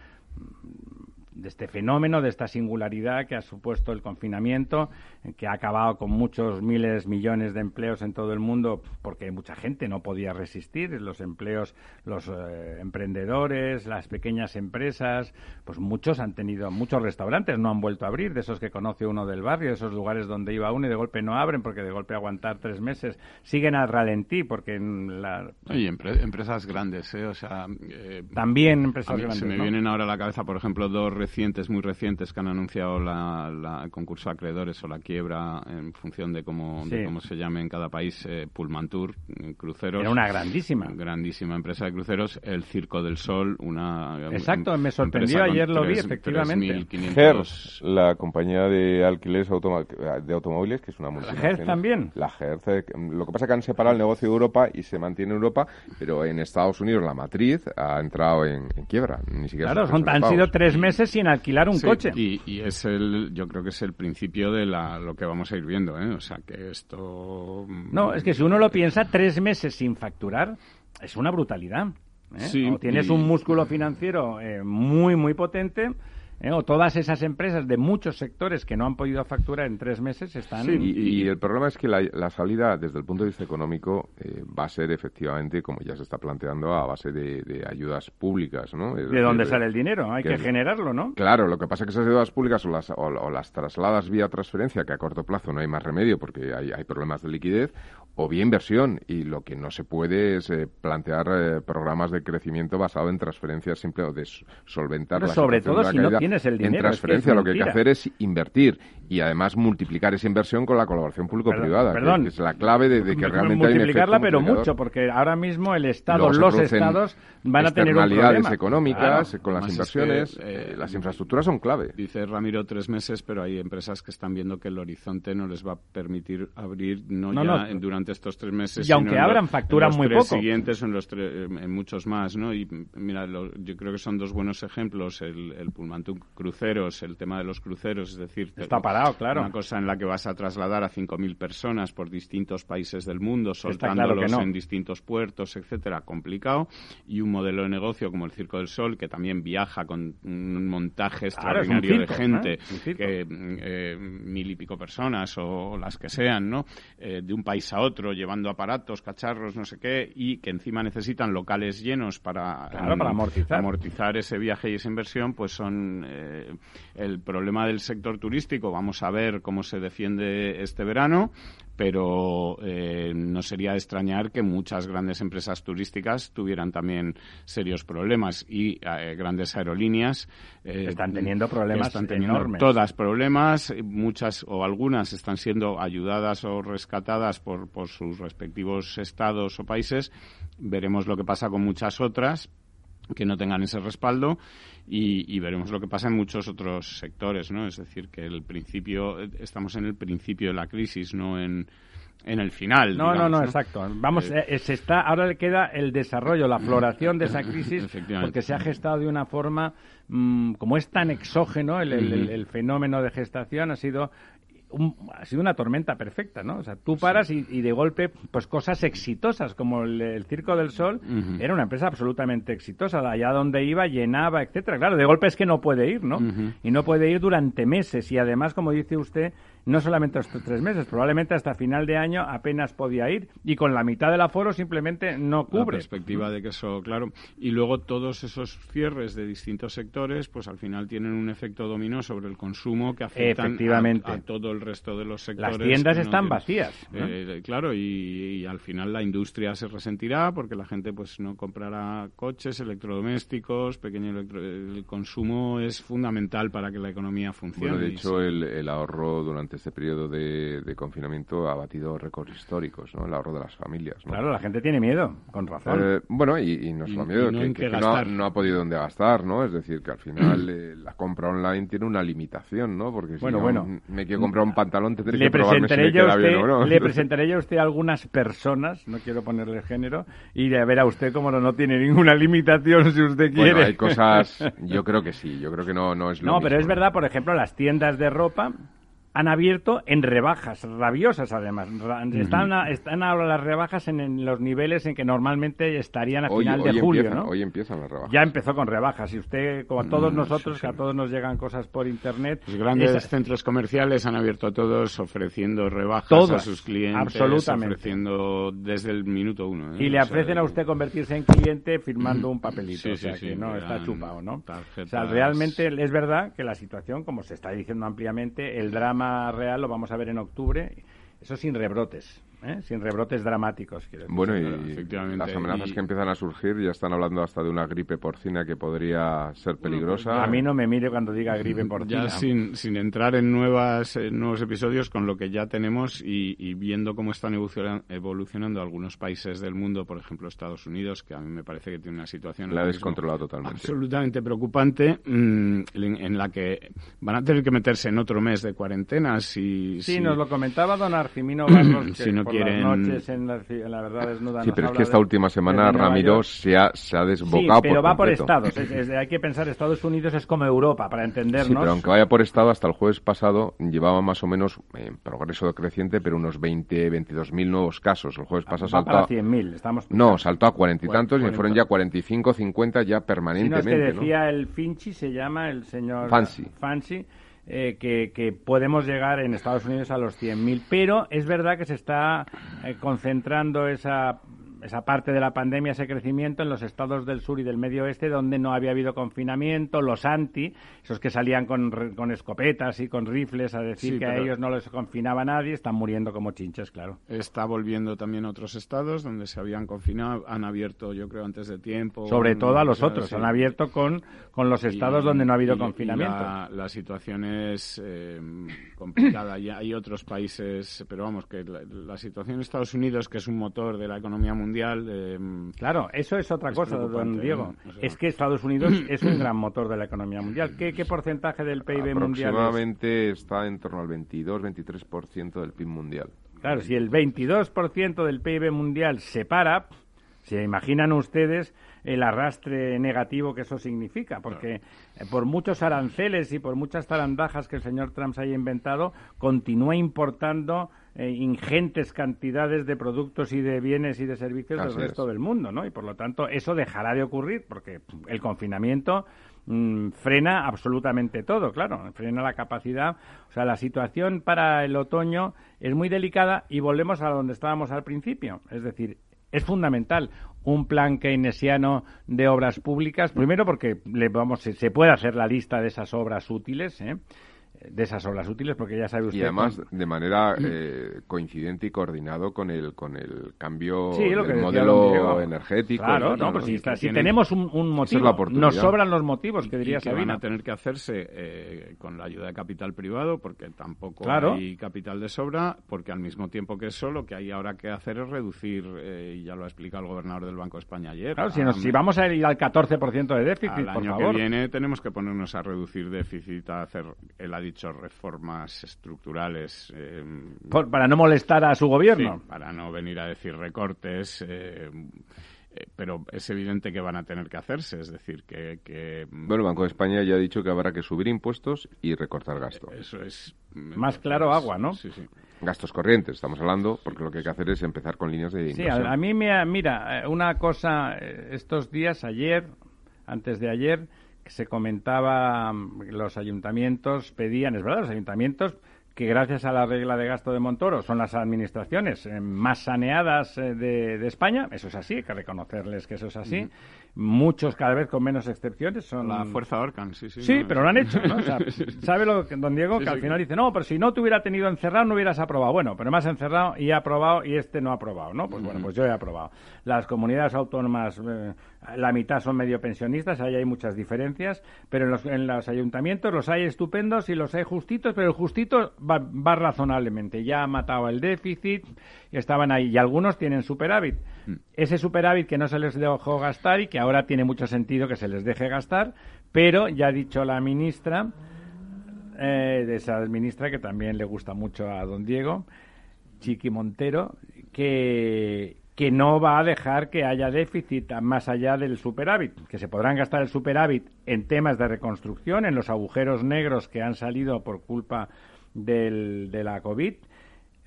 Speaker 1: de este fenómeno, de esta singularidad que ha supuesto el confinamiento, que ha acabado con muchos miles, millones de empleos en todo el mundo, porque mucha gente no podía resistir, los empleos, los eh, emprendedores, las pequeñas empresas, pues muchos han tenido, muchos restaurantes no han vuelto a abrir, de esos que conoce uno del barrio, de esos lugares donde iba uno y de golpe no abren, porque de golpe aguantar tres meses, siguen al ralentí, porque en la...
Speaker 2: empresas grandes, ¿eh? O sea... Eh,
Speaker 1: También empresas grandes,
Speaker 2: Se me vienen ahora a la cabeza, por ejemplo, dos recientes, muy recientes, que han anunciado la, la concurso de acreedores o la quiebra en función de cómo, cómo se llame en cada país, eh, Pullmantur, cruceros.
Speaker 1: Era una grandísima.
Speaker 2: Grandísima empresa de cruceros. El Circo del Sol, una.
Speaker 1: Exacto, me sorprendió, ayer lo vi, efectivamente.
Speaker 3: Hertz, la compañía de alquileres de automóviles, que es una multinacional.
Speaker 1: ¿La Hertz también?
Speaker 3: La Hertz. Eh, lo que pasa es que han separado el negocio de Europa y se mantiene en Europa, pero en Estados Unidos la matriz ha entrado en, quiebra. Ni siquiera
Speaker 1: claro, son, han sido tres meses sin alquilar un coche.
Speaker 2: Y, y, es el, yo creo que es el principio de la, lo que vamos a ir viendo, ¿eh? O sea, que esto...
Speaker 1: Mm, no, es que si uno lo piensa, tres meses sin facturar es una brutalidad. ¿eh? o tienes un músculo financiero eh, muy, muy potente ¿eh? o todas esas empresas de muchos sectores que no han podido facturar en tres meses están...
Speaker 3: Sí, y, el problema es que la, salida desde el punto de vista económico eh, va a ser efectivamente, como ya se está planteando, a base de, ayudas públicas, ¿no?
Speaker 1: ¿De dónde sale el dinero? Hay que, generarlo, ¿no?
Speaker 3: Claro, lo que pasa es que esas ayudas públicas o las, o, las trasladas vía transferencia, que a corto plazo no hay más remedio porque hay, hay problemas de liquidez, o vía inversión. Y lo que no se puede es eh, plantear programas de crecimiento basado en transferencias simple o de solventar
Speaker 1: la sobre todo si no tienes el dinero.
Speaker 3: En transferencia lo que hay que hacer es invertir y además multiplicar esa inversión con la colaboración público-privada, que, es la clave de, que realmente
Speaker 1: multiplicarla, pero mucho, porque ahora mismo el Estado, los, Estados van a tener un
Speaker 3: problema. económicas con las inversiones, eh, las infraestructuras son clave.
Speaker 2: Dice Ramiro tres meses, pero hay empresas que están viendo que el horizonte no les va a permitir abrir no, ya durante estos tres meses,
Speaker 1: y aunque abran facturan muy poco.
Speaker 2: siguientes en los en muchos más, ¿no? Y mira, yo creo que son dos buenos ejemplos el, el cruceros, el tema de los cruceros, es decir,
Speaker 1: está parado, claro.
Speaker 2: Una cosa en la que vas a trasladar a 5.000 personas por distintos países del mundo, soltándolos en distintos puertos, etcétera, complicado. Y un modelo de negocio como el Circo del Sol, que también viaja con un montaje extraordinario de gente, que eh, mil y pico personas o las que sean, ¿no? Eh, de un país a otro, llevando aparatos, cacharros, no sé qué, y que encima necesitan locales llenos para,
Speaker 1: para amortizar.
Speaker 2: amortizar ese viaje y esa inversión, pues son eh, el problema del sector turístico, vamos a ver cómo se defiende este verano, pero eh, no sería de extrañar que muchas grandes empresas turísticas tuvieran también serios problemas y eh, grandes aerolíneas
Speaker 1: están teniendo problemas están teniendo enormes.
Speaker 2: todas problemas muchas o algunas están siendo ayudadas o rescatadas por, por sus respectivos estados o países veremos lo que pasa con muchas otras que no tengan ese respaldo y, veremos lo que pasa en muchos otros sectores, ¿no? Es decir, que el principio, estamos en el principio de la crisis, no en, en el final.
Speaker 1: No, no, no, exacto. Vamos, eh, eh, se está, ahora le queda el desarrollo, la floración de esa crisis, porque se ha gestado de una forma, mm, como es tan exógeno el, el, fenómeno de gestación, ha sido ha sido una tormenta perfecta, ¿no? O sea, tú paras y, de golpe, pues cosas exitosas, como el, Circo del Sol, era una empresa absolutamente exitosa. Allá donde iba, llenaba, etcétera. Claro, de golpe es que no puede ir, ¿no? Y no puede ir durante meses. Y además, como dice usted, no solamente estos tres meses, probablemente hasta final de año apenas podía ir y con la mitad del aforo simplemente no cubre. La
Speaker 2: perspectiva de que eso, claro. Y luego todos esos cierres de distintos sectores, pues al final tienen un efecto dominó sobre el consumo que afectan a, todo el resto de los sectores.
Speaker 1: Las tiendas están vacías.
Speaker 2: Eh, claro, y, al final la industria se resentirá porque la gente pues no comprará coches, electrodomésticos, pequeño el consumo es fundamental para que la economía funcione.
Speaker 3: Bueno, de hecho, el ahorro durante este periodo de, confinamiento ha batido récords históricos, ¿no? El ahorro de las familias.
Speaker 1: Claro, la gente tiene miedo, con razón.
Speaker 3: Eh, bueno, y, no solo miedo, que, no, ha podido dónde gastar, ¿no? Es decir, que al final eh, la compra online tiene una limitación, ¿no? Porque si bueno, bueno, me quiero comprar un pantalón, tendré que probarme si me queda
Speaker 1: usted,
Speaker 3: bien o no.
Speaker 1: Le presentaré a usted algunas personas, no quiero ponerle género, y a ver a usted cómo no, no tiene ninguna limitación si usted quiere.
Speaker 3: Bueno, hay cosas, yo creo que sí, yo creo que no, no es lo
Speaker 1: No, pero es verdad, por ejemplo, las tiendas de ropa han abierto en rebajas, rabiosas además. Están, están ahora las rebajas en, los niveles en que normalmente estarían a final de julio, ¿no?
Speaker 3: Hoy empiezan las rebajas.
Speaker 1: Ya empezó con rebajas. Y usted, como a mm, todos nosotros, que a todos nos llegan cosas por Internet...
Speaker 2: Los grandes centros comerciales han abierto a todos ofreciendo rebajas a sus clientes.
Speaker 1: Absolutamente.
Speaker 2: Ofreciendo desde el minuto uno.
Speaker 1: ¿eh? Y le ofrecen a usted convertirse en cliente firmando un papelito. o sea, que no está chupado, ¿no? O sea, realmente es verdad que la situación, como se está diciendo ampliamente, el drama real lo vamos a ver en octubre, eso sin rebrotes. ¿Eh? sin rebrotes dramáticos.
Speaker 3: Bueno, y las amenazas que empiezan a surgir ya están hablando hasta de una gripe porcina que podría ser peligrosa.
Speaker 1: a mí no me mire cuando diga gripe porcina.
Speaker 2: Ya sin, sin entrar en nuevas nuevos episodios con lo que ya tenemos y, viendo cómo están evolucionando algunos países del mundo, por ejemplo Estados Unidos, que a mí me parece que tiene una situación
Speaker 3: la descontrolado totalmente.
Speaker 2: absolutamente preocupante, mm, en, la que van a tener que meterse en otro mes de cuarentena. Si,
Speaker 1: sí, nos lo comentaba don Argimino Barros,
Speaker 2: si no quieren...
Speaker 1: noches en la, verdad desnuda.
Speaker 3: Sí, pero es que esta última semana Ramiro se ha, se ha desbocado
Speaker 1: sí, pero va por estados. hay que pensar, Estados Unidos es como Europa, para entendernos.
Speaker 3: Sí, pero aunque vaya por estado, hasta el jueves pasado llevaba más o menos, en progreso creciente, pero unos 20, 22 mil nuevos casos. El jueves ah, pasado saltó a...
Speaker 1: 100.000, estamos...
Speaker 3: No, saltó a cuarenta y tantos y fueron ya 45, 50 ya permanentemente.
Speaker 1: Si no es que decía el Finchi, se llama el señor...
Speaker 3: Fancy.
Speaker 1: Fancy eh, que, podemos llegar en Estados Unidos a los 100.000. Pero es verdad que se está eh, concentrando esa esa parte de la pandemia, ese crecimiento en los estados del sur y del medio oeste donde no había habido confinamiento, los anti, esos que salían con, con escopetas y con rifles a decir que a ellos no les confinaba nadie, están muriendo como chinches, claro.
Speaker 2: Está volviendo también a otros estados donde se habían confinado, han abierto, yo creo, antes de tiempo.
Speaker 1: Sobre todo a los otros, han abierto con, con los estados donde no ha habido confinamiento.
Speaker 2: La, situación es eh, complicada. y hay otros países, pero vamos, que la, la situación en Estados Unidos, que es un motor de la economía mundial, mundial.
Speaker 1: claro, eso es otra cosa, don Diego. es que Estados Unidos es un gran motor de la economía mundial. ¿Qué, porcentaje del PIB mundial?
Speaker 3: Aproximadamente está en torno al 22-23% del PIB mundial.
Speaker 1: Claro, si el 22% del PIB mundial se para, se imaginan ustedes el arrastre negativo que eso significa, porque eh, por muchos aranceles y por muchas tarandajas que el señor Trump se haya inventado, continúa importando eh, ingentes cantidades de productos y de bienes y de servicios del resto del mundo, ¿no? Y por lo tanto eso dejará de ocurrir porque el confinamiento mm, frena absolutamente todo, claro, frena la capacidad. O sea, la situación para el otoño es muy delicada y volvemos a donde estábamos al principio, es decir, es fundamental un plan keynesiano de obras públicas, primero porque le vamos, se, puede hacer la lista de esas obras útiles, ¿eh? De esas obras útiles, porque ya sabe usted...
Speaker 3: Y además, de manera eh, coincidente y coordinado con el con el cambio del modelo energético.
Speaker 1: Claro, no, pues si, tenemos un, motivo, nos sobran los motivos, que diría
Speaker 2: y que van a tener que hacerse eh, con la ayuda de capital privado, porque tampoco hay capital de sobra, porque al mismo tiempo que eso, lo que hay ahora que hacer es reducir, eh, y ya lo ha explicado el gobernador del Banco de España ayer.
Speaker 1: Claro, si, si, vamos a ir al 14% de déficit,
Speaker 2: el año que viene tenemos que ponernos a reducir déficit, a hacer el dicho reformas estructurales.
Speaker 1: Eh, para no molestar a su gobierno.
Speaker 2: para no venir a decir recortes. Eh, eh, pero es evidente que van a tener que hacerse, es decir, que,
Speaker 3: Bueno, el Banco de España ya ha dicho que habrá que subir impuestos y recortar gasto.
Speaker 2: Eso es...
Speaker 1: Más claro agua, ¿no?
Speaker 2: Sí, sí.
Speaker 3: Gastos corrientes, estamos hablando, porque lo que hay que hacer es empezar con líneas de inversión.
Speaker 1: Sí, a, mí me... Mira, una cosa, estos días, ayer, antes de ayer, se comentaba, mm, los ayuntamientos pedían, es verdad, los ayuntamientos que gracias a la regla de gasto de Montoro son las administraciones eh, más saneadas eh, de, España, eso es así, hay que reconocerles que eso es así, muchos cada vez con menos excepciones son...
Speaker 2: La fuerza Orcan, sí, sí.
Speaker 1: Sí, pero lo han hecho, ¿no? ¿Sabe lo que, don Diego? que al final dice, no, pero si no te hubiera tenido encerrado no hubieras aprobado. Bueno, pero me has encerrado y he aprobado y este no ha aprobado, ¿no? Pues bueno, pues yo he aprobado. Las comunidades autónomas, eh, la mitad son medio pensionistas, ahí hay muchas diferencias, pero en los, en los ayuntamientos los hay estupendos y los hay justitos, pero el justito va, va razonablemente. Ya ha matado el déficit, estaban ahí y algunos tienen superávit. Mm. Ese superávit que no se les dejó gastar y que ahora tiene mucho sentido que se les deje gastar, pero ya ha dicho la ministra, eh, de esa ministra que también le gusta mucho a don Diego, Chiqui Montero, que, que no va a dejar que haya déficit más allá del superávit, que se podrán gastar el superávit en temas de reconstrucción, en los agujeros negros que han salido por culpa del, de la COVID,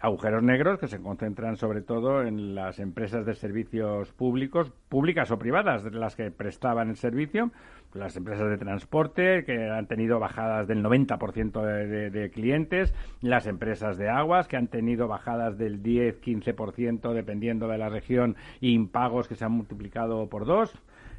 Speaker 1: agujeros negros que se concentran sobre todo en las empresas de servicios públicos, públicas o privadas, las que prestaban el servicio, las empresas de transporte que han tenido bajadas del 90% de, de, clientes, las empresas de aguas que han tenido bajadas del 10-15% dependiendo de la región y impagos que se han multiplicado por dos.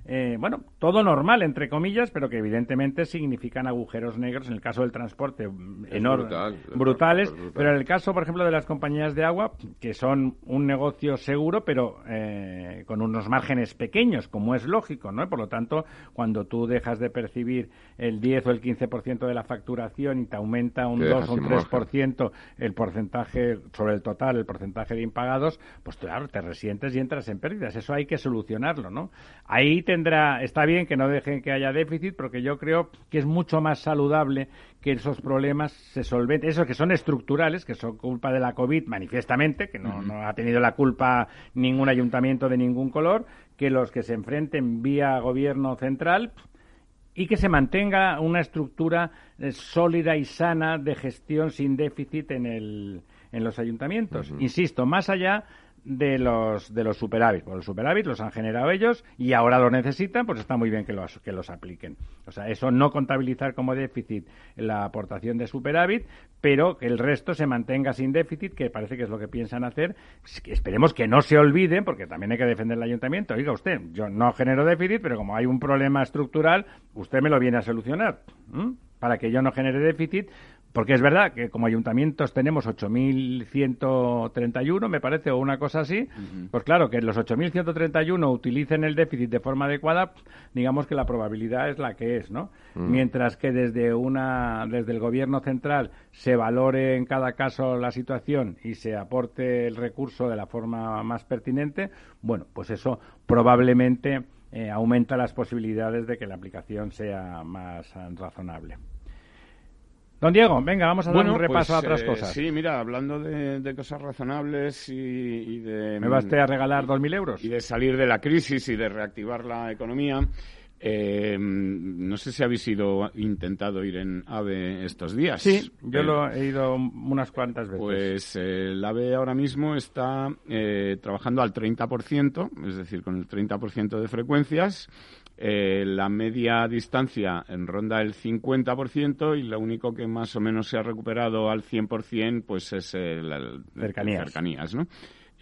Speaker 1: Eh, bueno, todo normal, entre comillas, pero que evidentemente significan agujeros negros en el caso del transporte enormes, brutales, pero en el caso, por ejemplo, de las compañías de agua, que son un negocio seguro, pero eh, con unos márgenes pequeños, como es lógico, ¿no? Por lo tanto, cuando tú dejas de percibir el 10 o el 15% de la facturación y te aumenta un 2 o un 3% el porcentaje sobre el total, el porcentaje de impagados, pues claro, te resientes y entras en pérdidas. Eso hay que solucionarlo, ¿no? Ahí tendrá, está bien que no dejen que haya déficit, porque yo creo que es mucho más saludable que esos problemas se solventen, esos que son estructurales, que son culpa de la COVID manifiestamente, que no, no ha tenido la culpa ningún ayuntamiento de ningún color, que los que se enfrenten vía gobierno central y que se mantenga una estructura eh, sólida y sana de gestión sin déficit en, el, en los ayuntamientos. Insisto, más allá de los de los superávit. Pues los superávit los han generado ellos y ahora los necesitan, pues está muy bien que los que los apliquen. O sea, eso no contabilizar como déficit la aportación de superávit, pero que el resto se mantenga sin déficit, que parece que es lo que piensan hacer. Esperemos que no se olviden, porque también hay que defender el ayuntamiento. Oiga usted, yo no genero déficit, pero como hay un problema estructural, usted me lo viene a solucionar. para que yo no genere déficit, porque es verdad que como ayuntamientos tenemos 8.131, me parece, o una cosa así. Pues claro, que los 8.131 utilicen el déficit de forma adecuada, digamos que la probabilidad es la que es, ¿no? Mientras que desde, una, desde el gobierno central se valore en cada caso la situación y se aporte el recurso de la forma más pertinente, bueno, pues eso probablemente eh, aumenta las posibilidades de que la aplicación sea más razonable. Don Diego, venga, vamos a dar un repaso a pues, otras
Speaker 2: eh,
Speaker 1: cosas.
Speaker 2: Sí, mira, hablando de, cosas razonables y, de...
Speaker 1: ¿Me va usted a regalar 2.000 euros?
Speaker 2: Y de salir de la crisis y de reactivar la economía. Eh, no sé si habéis ido, intentado ir en AVE estos días.
Speaker 1: Sí, yo lo he ido unas cuantas veces.
Speaker 2: Pues eh, el AVE ahora mismo está trabajando al 30%, es decir, con el 30% de frecuencias. Eh, la media distancia en ronda el 50% y lo único que más o menos se ha recuperado al 100% pues es el, cercanías. ¿no?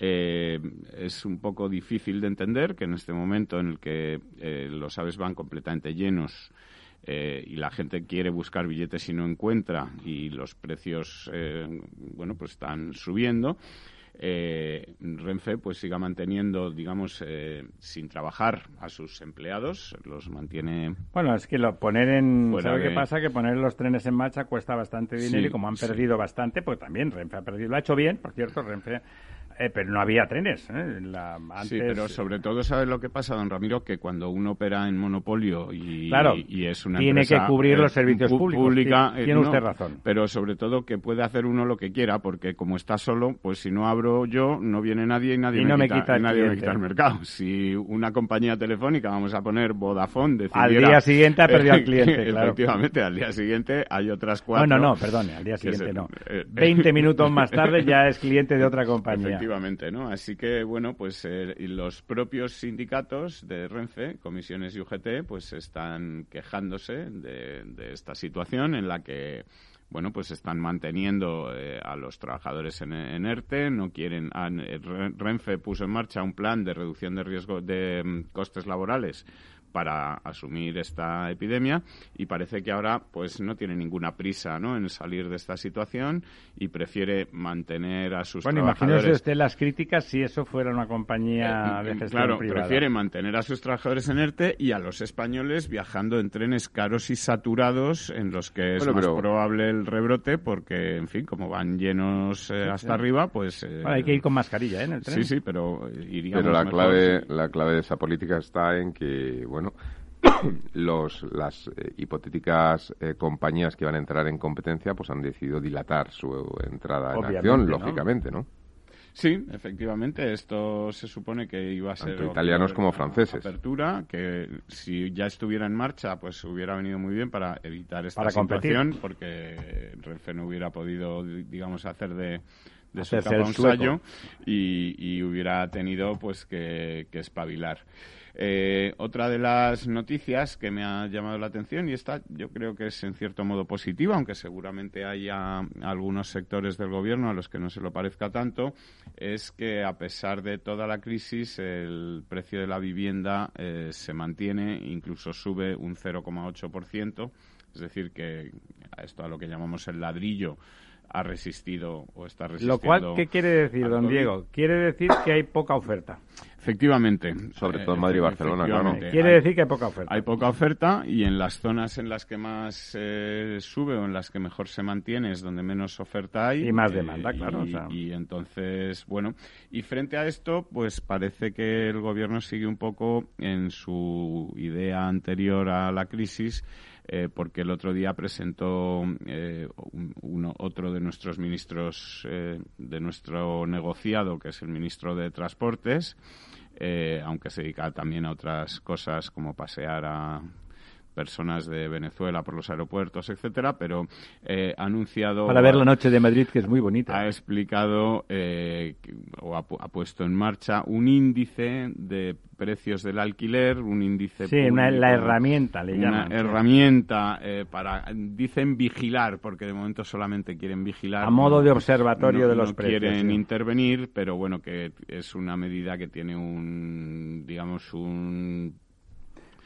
Speaker 2: Eh, es un poco difícil de entender que en este momento en el que eh, los aves van completamente llenos eh, y la gente quiere buscar billetes y no encuentra y los precios, bueno, pues están subiendo, eh, Renfe pues siga manteniendo, digamos, eh, sin trabajar a sus empleados, los mantiene.
Speaker 1: Bueno, es que lo poner en. ¿Sabe qué pasa? Que poner los trenes en marcha cuesta bastante dinero y como han perdido bastante, pues también Renfe ha perdido. Lo ha hecho bien, por cierto, Renfe eh, pero no había trenes. ¿eh?
Speaker 2: Sí, pero sobre todo, ¿sabes lo que pasa, don Ramiro? Que cuando uno opera en monopolio y, y es una
Speaker 1: Tiene que cubrir los servicios públicos.
Speaker 2: Pública,
Speaker 1: tiene usted razón.
Speaker 2: Pero sobre todo que puede hacer uno lo que quiera, porque como está solo, pues si no abro yo, no viene nadie y nadie, me, quita, nadie me quita el mercado. Si una compañía telefónica, vamos a poner Vodafone, decidiera...
Speaker 1: Al día siguiente ha perdido al cliente,
Speaker 2: Efectivamente, al día siguiente hay otras cuatro...
Speaker 1: No, no, no, perdone, al día siguiente no. Veinte minutos más tarde ya es cliente de otra compañía.
Speaker 2: Así que, bueno, pues eh, los propios sindicatos de Renfe, comisiones y UGT, pues están quejándose de, esta situación en la que bueno, pues están manteniendo eh, a los trabajadores en, ERTE, no quieren, eh, Renfe puso en marcha un plan de reducción de riesgo de mm, costes laborales para asumir esta epidemia y parece que ahora pues no tiene ninguna prisa ¿no? en salir de esta situación y prefiere mantener a sus
Speaker 1: bueno,
Speaker 2: trabajadores...
Speaker 1: Bueno, usted las críticas si eso fuera una compañía eh, de gestión
Speaker 2: Claro, prefiere mantener a sus trabajadores en ERTE y a los españoles viajando en trenes caros y saturados en los que es más probable el rebrote porque, en fin, como van llenos eh, hasta arriba, pues...
Speaker 1: Eh, hay que ir con mascarilla en el tren.
Speaker 2: Sí, sí, pero iríamos
Speaker 3: Pero la clave, la clave de esa política está en que, bueno, los, las eh, hipotéticas eh, compañías que van a entrar en competencia pues han decidido dilatar su entrada en acción, lógicamente, ¿no?
Speaker 2: Sí, efectivamente, esto se supone que iba a ser...
Speaker 3: Tanto italianos como franceses.
Speaker 2: Apertura, que si ya estuviera en marcha, pues hubiera venido muy bien para evitar esta situación, porque Renfe no hubiera podido, digamos, hacer de de su capa un y, hubiera tenido pues que, que espabilar. Eh, otra de las noticias que me ha llamado la atención, y esta yo creo que es en cierto modo positiva, aunque seguramente haya algunos sectores del gobierno a los que no se lo parezca tanto, es que a pesar de toda la crisis, el precio de la vivienda eh, se mantiene, incluso sube un 0,8%. Es decir, que esto a lo que llamamos el ladrillo ha resistido o está resistiendo.
Speaker 1: Lo cual, ¿qué quiere decir, don Diego? Quiere decir que hay poca oferta.
Speaker 2: Efectivamente.
Speaker 3: Sobre todo en Madrid y Barcelona, claro.
Speaker 1: Quiere decir que hay poca oferta.
Speaker 2: Hay poca oferta y en las zonas en las que más eh, sube o en las que mejor se mantiene es donde menos oferta hay.
Speaker 1: Y más demanda, claro.
Speaker 2: Y, entonces, bueno, y frente a esto, pues parece que el gobierno sigue un poco en su idea anterior a la crisis eh, porque el otro día presentó eh, uno, otro de nuestros ministros eh, de nuestro negociado, que es el ministro de Transportes, aunque se dedica también a otras cosas como pasear a personas de Venezuela por los aeropuertos, etcétera, pero eh, ha anunciado...
Speaker 1: Para ver la noche de Madrid, que es muy bonita.
Speaker 2: Ha explicado eh, o ha, puesto en marcha un índice de precios del alquiler, un índice...
Speaker 1: Sí, la herramienta, le
Speaker 2: llaman. Una herramienta eh, para, dicen vigilar, porque de momento solamente quieren vigilar.
Speaker 1: A modo de observatorio de los precios.
Speaker 2: quieren intervenir, pero bueno, que es una medida que tiene un, digamos, un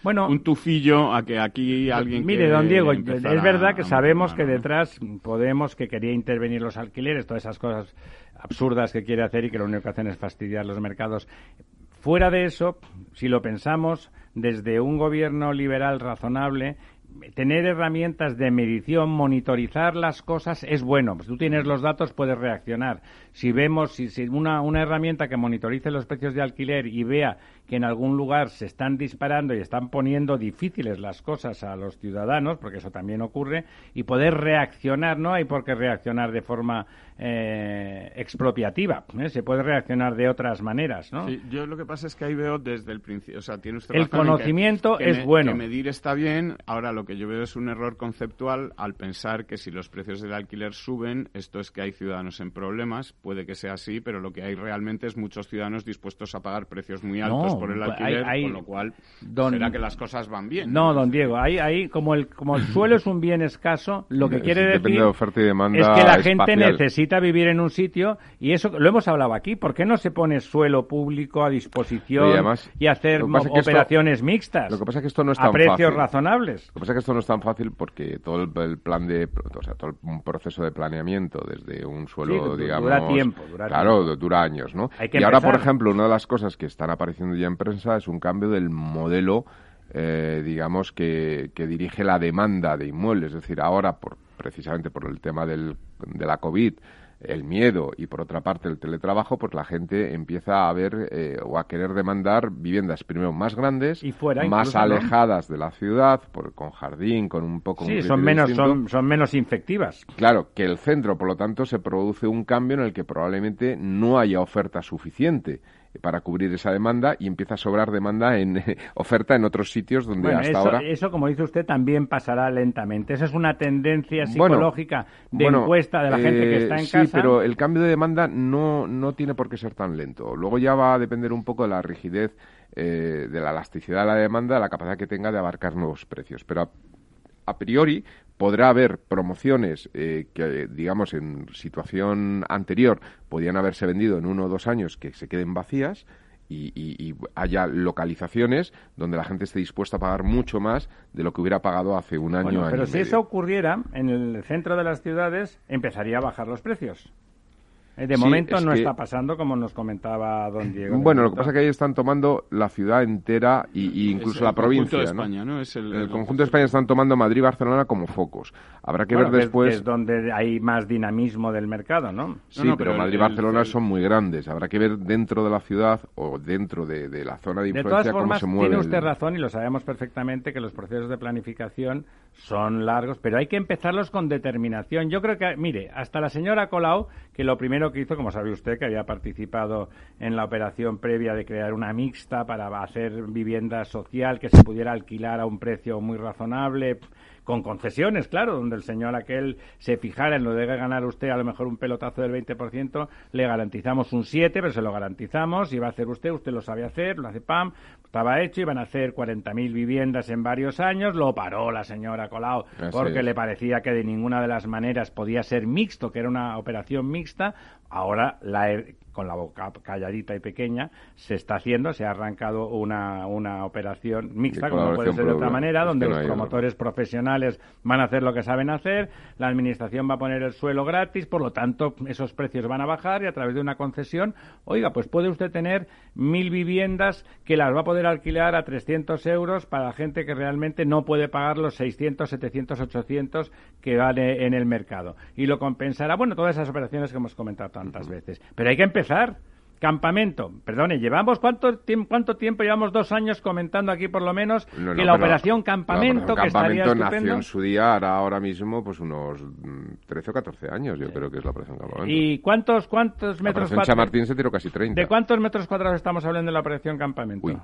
Speaker 2: bueno, un tufillo a que aquí alguien
Speaker 1: Mire, don Diego, es verdad que sabemos que detrás Podemos que quería intervenir los alquileres, todas esas cosas absurdas que quiere hacer y que lo único que hacen es fastidiar los mercados. Fuera de eso, si lo pensamos, desde un gobierno liberal razonable, tener herramientas de medición, monitorizar las cosas es bueno. Pues tú tienes los datos, puedes reaccionar. Si vemos, si, una, una herramienta que monitorice los precios de alquiler y vea que en algún lugar se están disparando y están poniendo difíciles las cosas a los ciudadanos, porque eso también ocurre, y poder reaccionar, no hay por qué reaccionar de forma eh, expropiativa, ¿eh? se puede reaccionar de otras maneras, ¿no?
Speaker 2: Sí, yo lo que pasa es que ahí veo desde el principio, o sea, tiene usted
Speaker 1: El conocimiento es bueno.
Speaker 2: Que medir está bien, ahora lo que yo veo es un error conceptual al pensar que si los precios del alquiler suben, esto es que hay ciudadanos en problemas, puede que sea así, pero lo que hay realmente es muchos ciudadanos dispuestos a pagar precios muy altos por el
Speaker 1: Pues
Speaker 2: alquiler,
Speaker 1: hay- hay-
Speaker 2: con lo cual
Speaker 1: don-
Speaker 2: será que las cosas van bien.
Speaker 1: No, don Diego, ahí, ahí como, el, como el suelo es un bien escaso, lo que quiere
Speaker 3: depende
Speaker 1: decir
Speaker 3: de oferta y demanda
Speaker 1: es que la gente necesita vivir en un sitio y eso lo hemos hablado aquí. ¿Por qué no se pone suelo público a disposición
Speaker 3: Y además,
Speaker 1: y hacer
Speaker 3: esto-
Speaker 1: operaciones mixtas
Speaker 3: Lo que pasa es que esto no es
Speaker 1: a
Speaker 3: tan
Speaker 1: precios
Speaker 3: fácil.
Speaker 1: razonables?
Speaker 3: Lo que pasa es que esto no es tan fácil porque todo el, el plan de, o sea, todo el un proceso de planeamiento desde un suelo,
Speaker 1: Sí, du- dura
Speaker 3: digamos,
Speaker 1: tiempo, dura
Speaker 3: claro,
Speaker 1: tiempo.
Speaker 3: dura años, ¿no?
Speaker 1: Hay que
Speaker 3: y ahora, por ejemplo, una de las cosas que están apareciendo ya en prensa es un cambio del modelo, eh, digamos que, que dirige la demanda de inmuebles, es decir, ahora por precisamente por el tema del, de la COVID el miedo y por otra parte el teletrabajo, pues la gente empieza a ver eh, o a querer demandar viviendas primero más grandes,
Speaker 1: Y fuera
Speaker 3: más alejadas de la ciudad, por, con jardín, con un poco
Speaker 1: Sí, son menos,
Speaker 3: distinto.
Speaker 1: son, son menos infectivas.
Speaker 3: Claro, que el centro, por lo tanto, se produce un cambio en el que probablemente no haya oferta suficiente para cubrir esa demanda y empieza a sobrar demanda en oferta en otros sitios donde
Speaker 1: Bueno,
Speaker 3: hasta
Speaker 1: eso,
Speaker 3: ahora
Speaker 1: eso, como dice usted, también pasará lentamente. Esa es una tendencia
Speaker 3: Bueno,
Speaker 1: psicológica de
Speaker 3: bueno,
Speaker 1: encuesta de la gente que
Speaker 3: eh,
Speaker 1: está en
Speaker 3: sí,
Speaker 1: casa.
Speaker 3: pero el cambio de demanda no, no tiene por qué ser tan lento. Luego ya va a depender un poco de la rigidez, eh, de la elasticidad de la demanda, de la capacidad que tenga de abarcar nuevos precios. Pero a, a priori podrá haber promociones eh, que, digamos, en situación anterior podían haberse vendido en uno o dos años que se queden vacías. Y, y- y haya localizaciones donde la gente esté dispuesta a pagar mucho más de lo que hubiera pagado hace un año,
Speaker 1: Bueno,
Speaker 3: año
Speaker 1: pero si eso ocurriera en el centro de las ciudades, empezaría a bajar los precios. Eh, De
Speaker 3: Sí,
Speaker 1: momento
Speaker 3: es
Speaker 1: no
Speaker 3: que-
Speaker 1: está pasando como nos comentaba don Diego.
Speaker 3: Bueno, lo que pasa es que ahí están tomando la ciudad entera y, y incluso
Speaker 2: Es
Speaker 3: la
Speaker 2: el
Speaker 3: provincia.
Speaker 2: conjunto de
Speaker 3: ¿no?
Speaker 2: España, ¿no? Es el-
Speaker 3: el conjunto de España están tomando Madrid y Barcelona como focos. Habrá que
Speaker 1: Bueno,
Speaker 3: ver después.
Speaker 1: es donde hay más dinamismo del mercado, ¿no?
Speaker 3: Sí,
Speaker 2: no,
Speaker 3: pero,
Speaker 2: pero el-
Speaker 3: Madrid y
Speaker 2: el-
Speaker 3: Barcelona
Speaker 2: el-
Speaker 3: son muy grandes. Habrá que ver dentro de la ciudad o dentro de, de la zona de
Speaker 1: De
Speaker 3: influencia
Speaker 1: todas formas,
Speaker 3: cómo se mueve.
Speaker 1: tiene usted
Speaker 3: el-
Speaker 1: razón y lo sabemos perfectamente que los procesos de planificación son largos, pero hay que empezarlos con determinación. Yo creo que, mire, hasta la señora Colau, que lo primero que hizo, como sabe usted, que había participado en la operación previa de crear una mixta para hacer vivienda social que se pudiera alquilar a un precio muy razonable, con concesiones, claro, donde el señor aquel se fijara en lo de ganar usted a lo mejor un pelotazo del 20%, le garantizamos un 7, pero se lo garantizamos y va a hacer usted, usted lo sabe hacer, lo hace PAM, estaba hecho, iban a hacer 40.000 viviendas en varios años, lo paró la señora Colau
Speaker 3: Así
Speaker 1: porque
Speaker 3: es.
Speaker 1: le parecía que de ninguna de las maneras podía ser mixto, que era una operación mixta, ahora la con la boca calladita y pequeña se está haciendo, se ha arrancado una, una operación mixta, como puede ser de otra manera, donde los promotores profesionales van a hacer lo que saben hacer, la administración va a poner el suelo gratis, por lo tanto esos precios van a bajar y a través de una concesión, oiga, pues puede usted tener mil viviendas que las va a poder alquilar a 300 euros para gente que realmente no puede pagar los 600, 700, 800 que vale en el mercado. Y lo compensará, bueno, todas esas operaciones que hemos comentado Pero hay que empezar. Campamento, perdone, llevamos cuánto, tiempo, cuánto tiempo, llevamos dos años comentando aquí por lo menos
Speaker 3: No, no,
Speaker 1: que la operación Campamento, que estaría
Speaker 3: Campamento
Speaker 1: estupendo.
Speaker 3: nació en su día, hará ahora mismo pues unos mm, 13 o 14 años, yo creo que es la operación Campamento.
Speaker 1: ¿Y cuántos, cuántos metros cuadrados?
Speaker 3: Chamartín se tiró casi 30.
Speaker 1: ¿De cuántos metros cuadrados estamos hablando en la operación Campamento?
Speaker 3: Uy.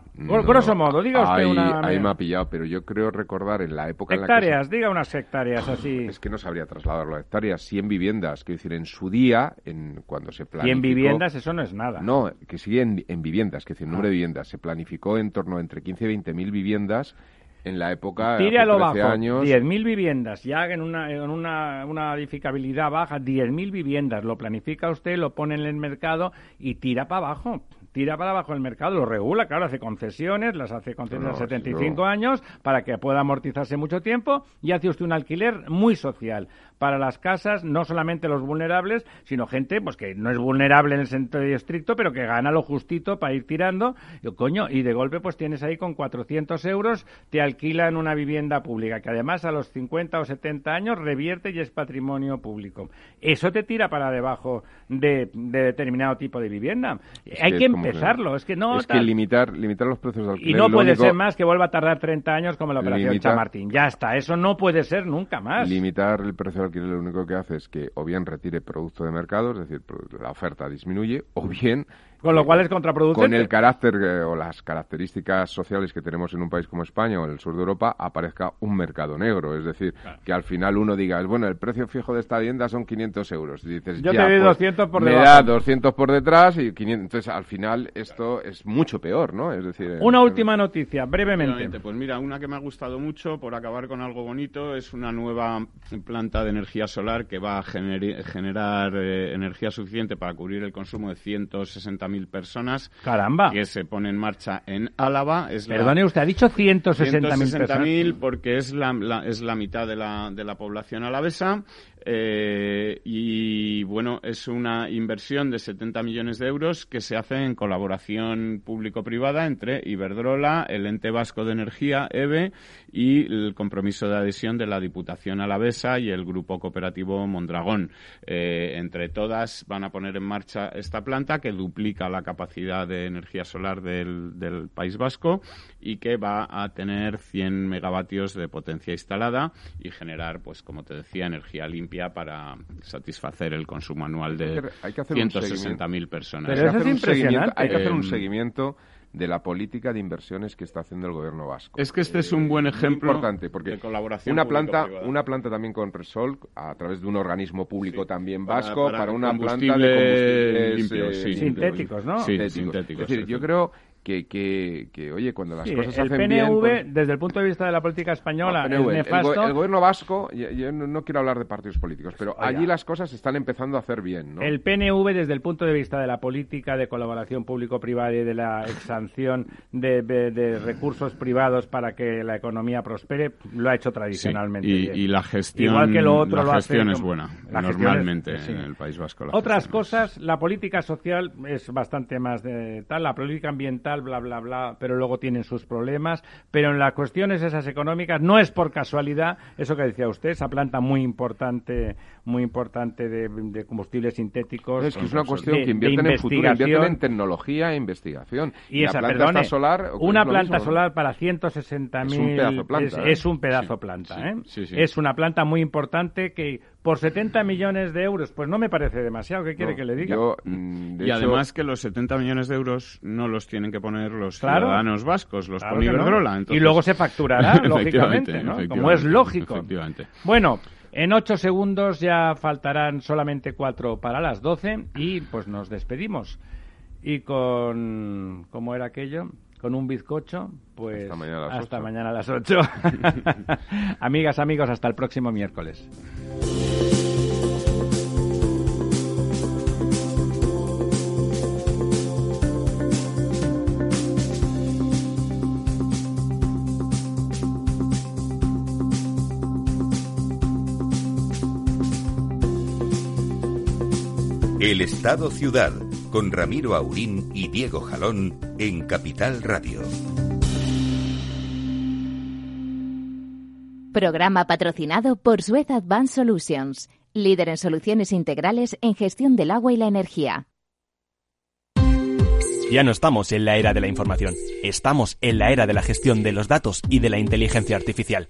Speaker 1: Grosso modo, diga usted
Speaker 3: ahí,
Speaker 1: una...
Speaker 3: Ahí me ha pillado, pero yo creo recordar en la época en la que...
Speaker 1: Hectáreas, diga unas hectáreas así.
Speaker 3: Es que no sabría trasladarlo a hectáreas. 100 viviendas, quiero decir, en su día, en cuando se planificó...
Speaker 1: 100 viviendas, eso no es nada.
Speaker 3: No, que sí en, en viviendas, que es decir, el número de viviendas. Se planificó en torno a entre 15 y 20 mil viviendas en la época
Speaker 1: Tire
Speaker 3: hace
Speaker 1: a lo
Speaker 3: 13
Speaker 1: bajo,
Speaker 3: años.
Speaker 1: 10.000 viviendas, ya en una, en una, una edificabilidad baja, 10.000 viviendas, lo planifica usted, lo pone en el mercado y tira para abajo. Tira para abajo el mercado, lo regula, claro, hace concesiones, las hace concesiones
Speaker 3: No,
Speaker 1: a
Speaker 3: no,
Speaker 1: 75
Speaker 3: no.
Speaker 1: años para que pueda amortizarse mucho tiempo y hace usted un alquiler muy social para las casas, no solamente los vulnerables, sino gente pues que no es vulnerable en el sentido estricto, pero que gana lo justito para ir tirando. Y, coño, y de golpe pues tienes ahí con 400 euros, te alquilan una vivienda pública, que además a los 50 o 70 años revierte y es patrimonio público. Eso te tira para debajo de, de determinado tipo de vivienda.
Speaker 3: Es
Speaker 1: Hay
Speaker 3: que
Speaker 1: empezarlo, es que no...
Speaker 3: es que limitar, limitar los precios de alquiler.
Speaker 1: Y no puede
Speaker 3: único-
Speaker 1: ser más que vuelva a tardar 30 años como la operación Chamartín. Ya está, eso no puede ser nunca más.
Speaker 3: Limitar el precio de alquiler lo único que hace es que o bien retire producto de mercado, es decir, la oferta disminuye, o bien
Speaker 1: Con lo
Speaker 3: eh,
Speaker 1: cual es contraproducente.
Speaker 3: con el carácter eh, o las características sociales que tenemos en un país como España o en el sur de Europa aparezca un mercado negro, es decir, que al final uno diga, bueno, el precio fijo de esta vivienda son 500 euros. Y dices,
Speaker 1: Yo te
Speaker 3: "Ya,
Speaker 1: doy
Speaker 3: pues,
Speaker 1: 200 por
Speaker 3: me
Speaker 1: debajo".
Speaker 3: da 200 por detrás y 500. Entonces, al final esto es mucho peor, ¿no? Es decir,
Speaker 1: una última noticia, brevemente.
Speaker 2: Pues mira, una que me ha gustado mucho, por acabar con algo bonito, es una nueva planta de energía solar que va a generar eh, energía suficiente para cubrir el consumo de 160.000 personas.
Speaker 1: Caramba.
Speaker 2: Que se pone en marcha en Álava. Es
Speaker 1: Perdone, usted ha dicho 160.000
Speaker 2: 160.000 porque es la, es la mitad de la, de la población alavesa eh, y bueno, es una inversión de 70 millones de euros que se hace en colaboración público-privada entre Iberdrola, el Ente Vasco de Energía, EVE, y el compromiso de adhesión de la Diputación Alavesa y el Grupo Cooperativo Mondragón. Eh, entre todas van a poner en marcha esta planta que duplica la capacidad de energía solar del, del País Vasco y que va a tener 100 megavatios de potencia instalada y generar, pues como te decía, energía limpia para satisfacer el consumo anual de 160.000 personas.
Speaker 1: Pero eso es impresionante.
Speaker 3: Hay que hacer un seguimiento de la política de inversiones que está haciendo el gobierno vasco.
Speaker 2: Es que este es un buen ejemplo
Speaker 3: importante porque
Speaker 2: de colaboración
Speaker 3: una planta una planta también con Resol a través de un organismo público también vasco para, una planta de combustibles
Speaker 1: eh, sintéticos, ¿no?
Speaker 2: Sí, sintéticos.
Speaker 3: Es decir, yo creo que, que, que, oye, cuando las cosas
Speaker 1: se
Speaker 3: hacen
Speaker 1: el
Speaker 3: PNV,
Speaker 1: bien, desde el punto de vista de la política española,
Speaker 3: el,
Speaker 1: nefasto...
Speaker 3: el, gobierno vasco, yo, no, quiero hablar de partidos políticos, pero allí las cosas se están empezando a hacer bien, ¿no?
Speaker 1: El PNV, desde el punto de vista de la política de colaboración público-privada y de la exsanción de, de, recursos privados para que la economía prospere, lo ha hecho tradicionalmente
Speaker 2: y, y, la gestión,
Speaker 1: Igual que lo otro
Speaker 2: la
Speaker 1: lo
Speaker 2: gestión
Speaker 1: hace,
Speaker 2: es buena, normalmente en el País Vasco.
Speaker 1: Otras cosas, la política social es bastante más de tal, la política ambiental, bla, bla, bla, pero luego tienen sus problemas. Pero en las cuestiones esas económicas no es por casualidad eso que decía usted, esa planta muy importante, muy importante de, combustibles sintéticos.
Speaker 3: Es que es una cuestión que invierten en futuro, invierten en tecnología e investigación.
Speaker 1: Y, esa, planta solar, una planta solar para 160.000 es, es, un pedazo planta, ¿eh? es una planta muy importante que por 70 millones de euros, pues no me parece demasiado. ¿Qué quiere que le diga?
Speaker 3: Mm,
Speaker 2: y además que los 70 millones de euros no los tienen que poner los ciudadanos vascos, los pone Iberdrola.
Speaker 1: Y luego se facturará, lógicamente, ¿no? Como es lógico. Bueno, en ocho segundos ya faltarán solamente cuatro para las 12 y pues nos despedimos. Y con... ¿Cómo era aquello? con un bizcocho, pues hasta mañana a las 8. Amigas, amigos, hasta el próximo miércoles.
Speaker 7: El Estado Ciudad con Ramiro Aurín y Diego Jalón en Capital Radio.
Speaker 4: Programa patrocinado por Suez Advanced Solutions, líder en soluciones integrales en gestión del agua y la energía.
Speaker 9: Ya no estamos en la era de la información, estamos en la era de la gestión de los datos y de la inteligencia artificial.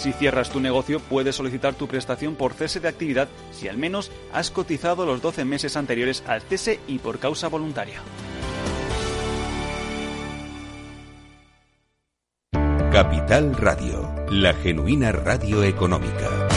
Speaker 6: Si cierras tu negocio, puedes solicitar tu prestación por cese de actividad si al menos has cotizado los 12 meses anteriores al cese y por causa voluntaria.
Speaker 7: Capital Radio, la genuina radio económica.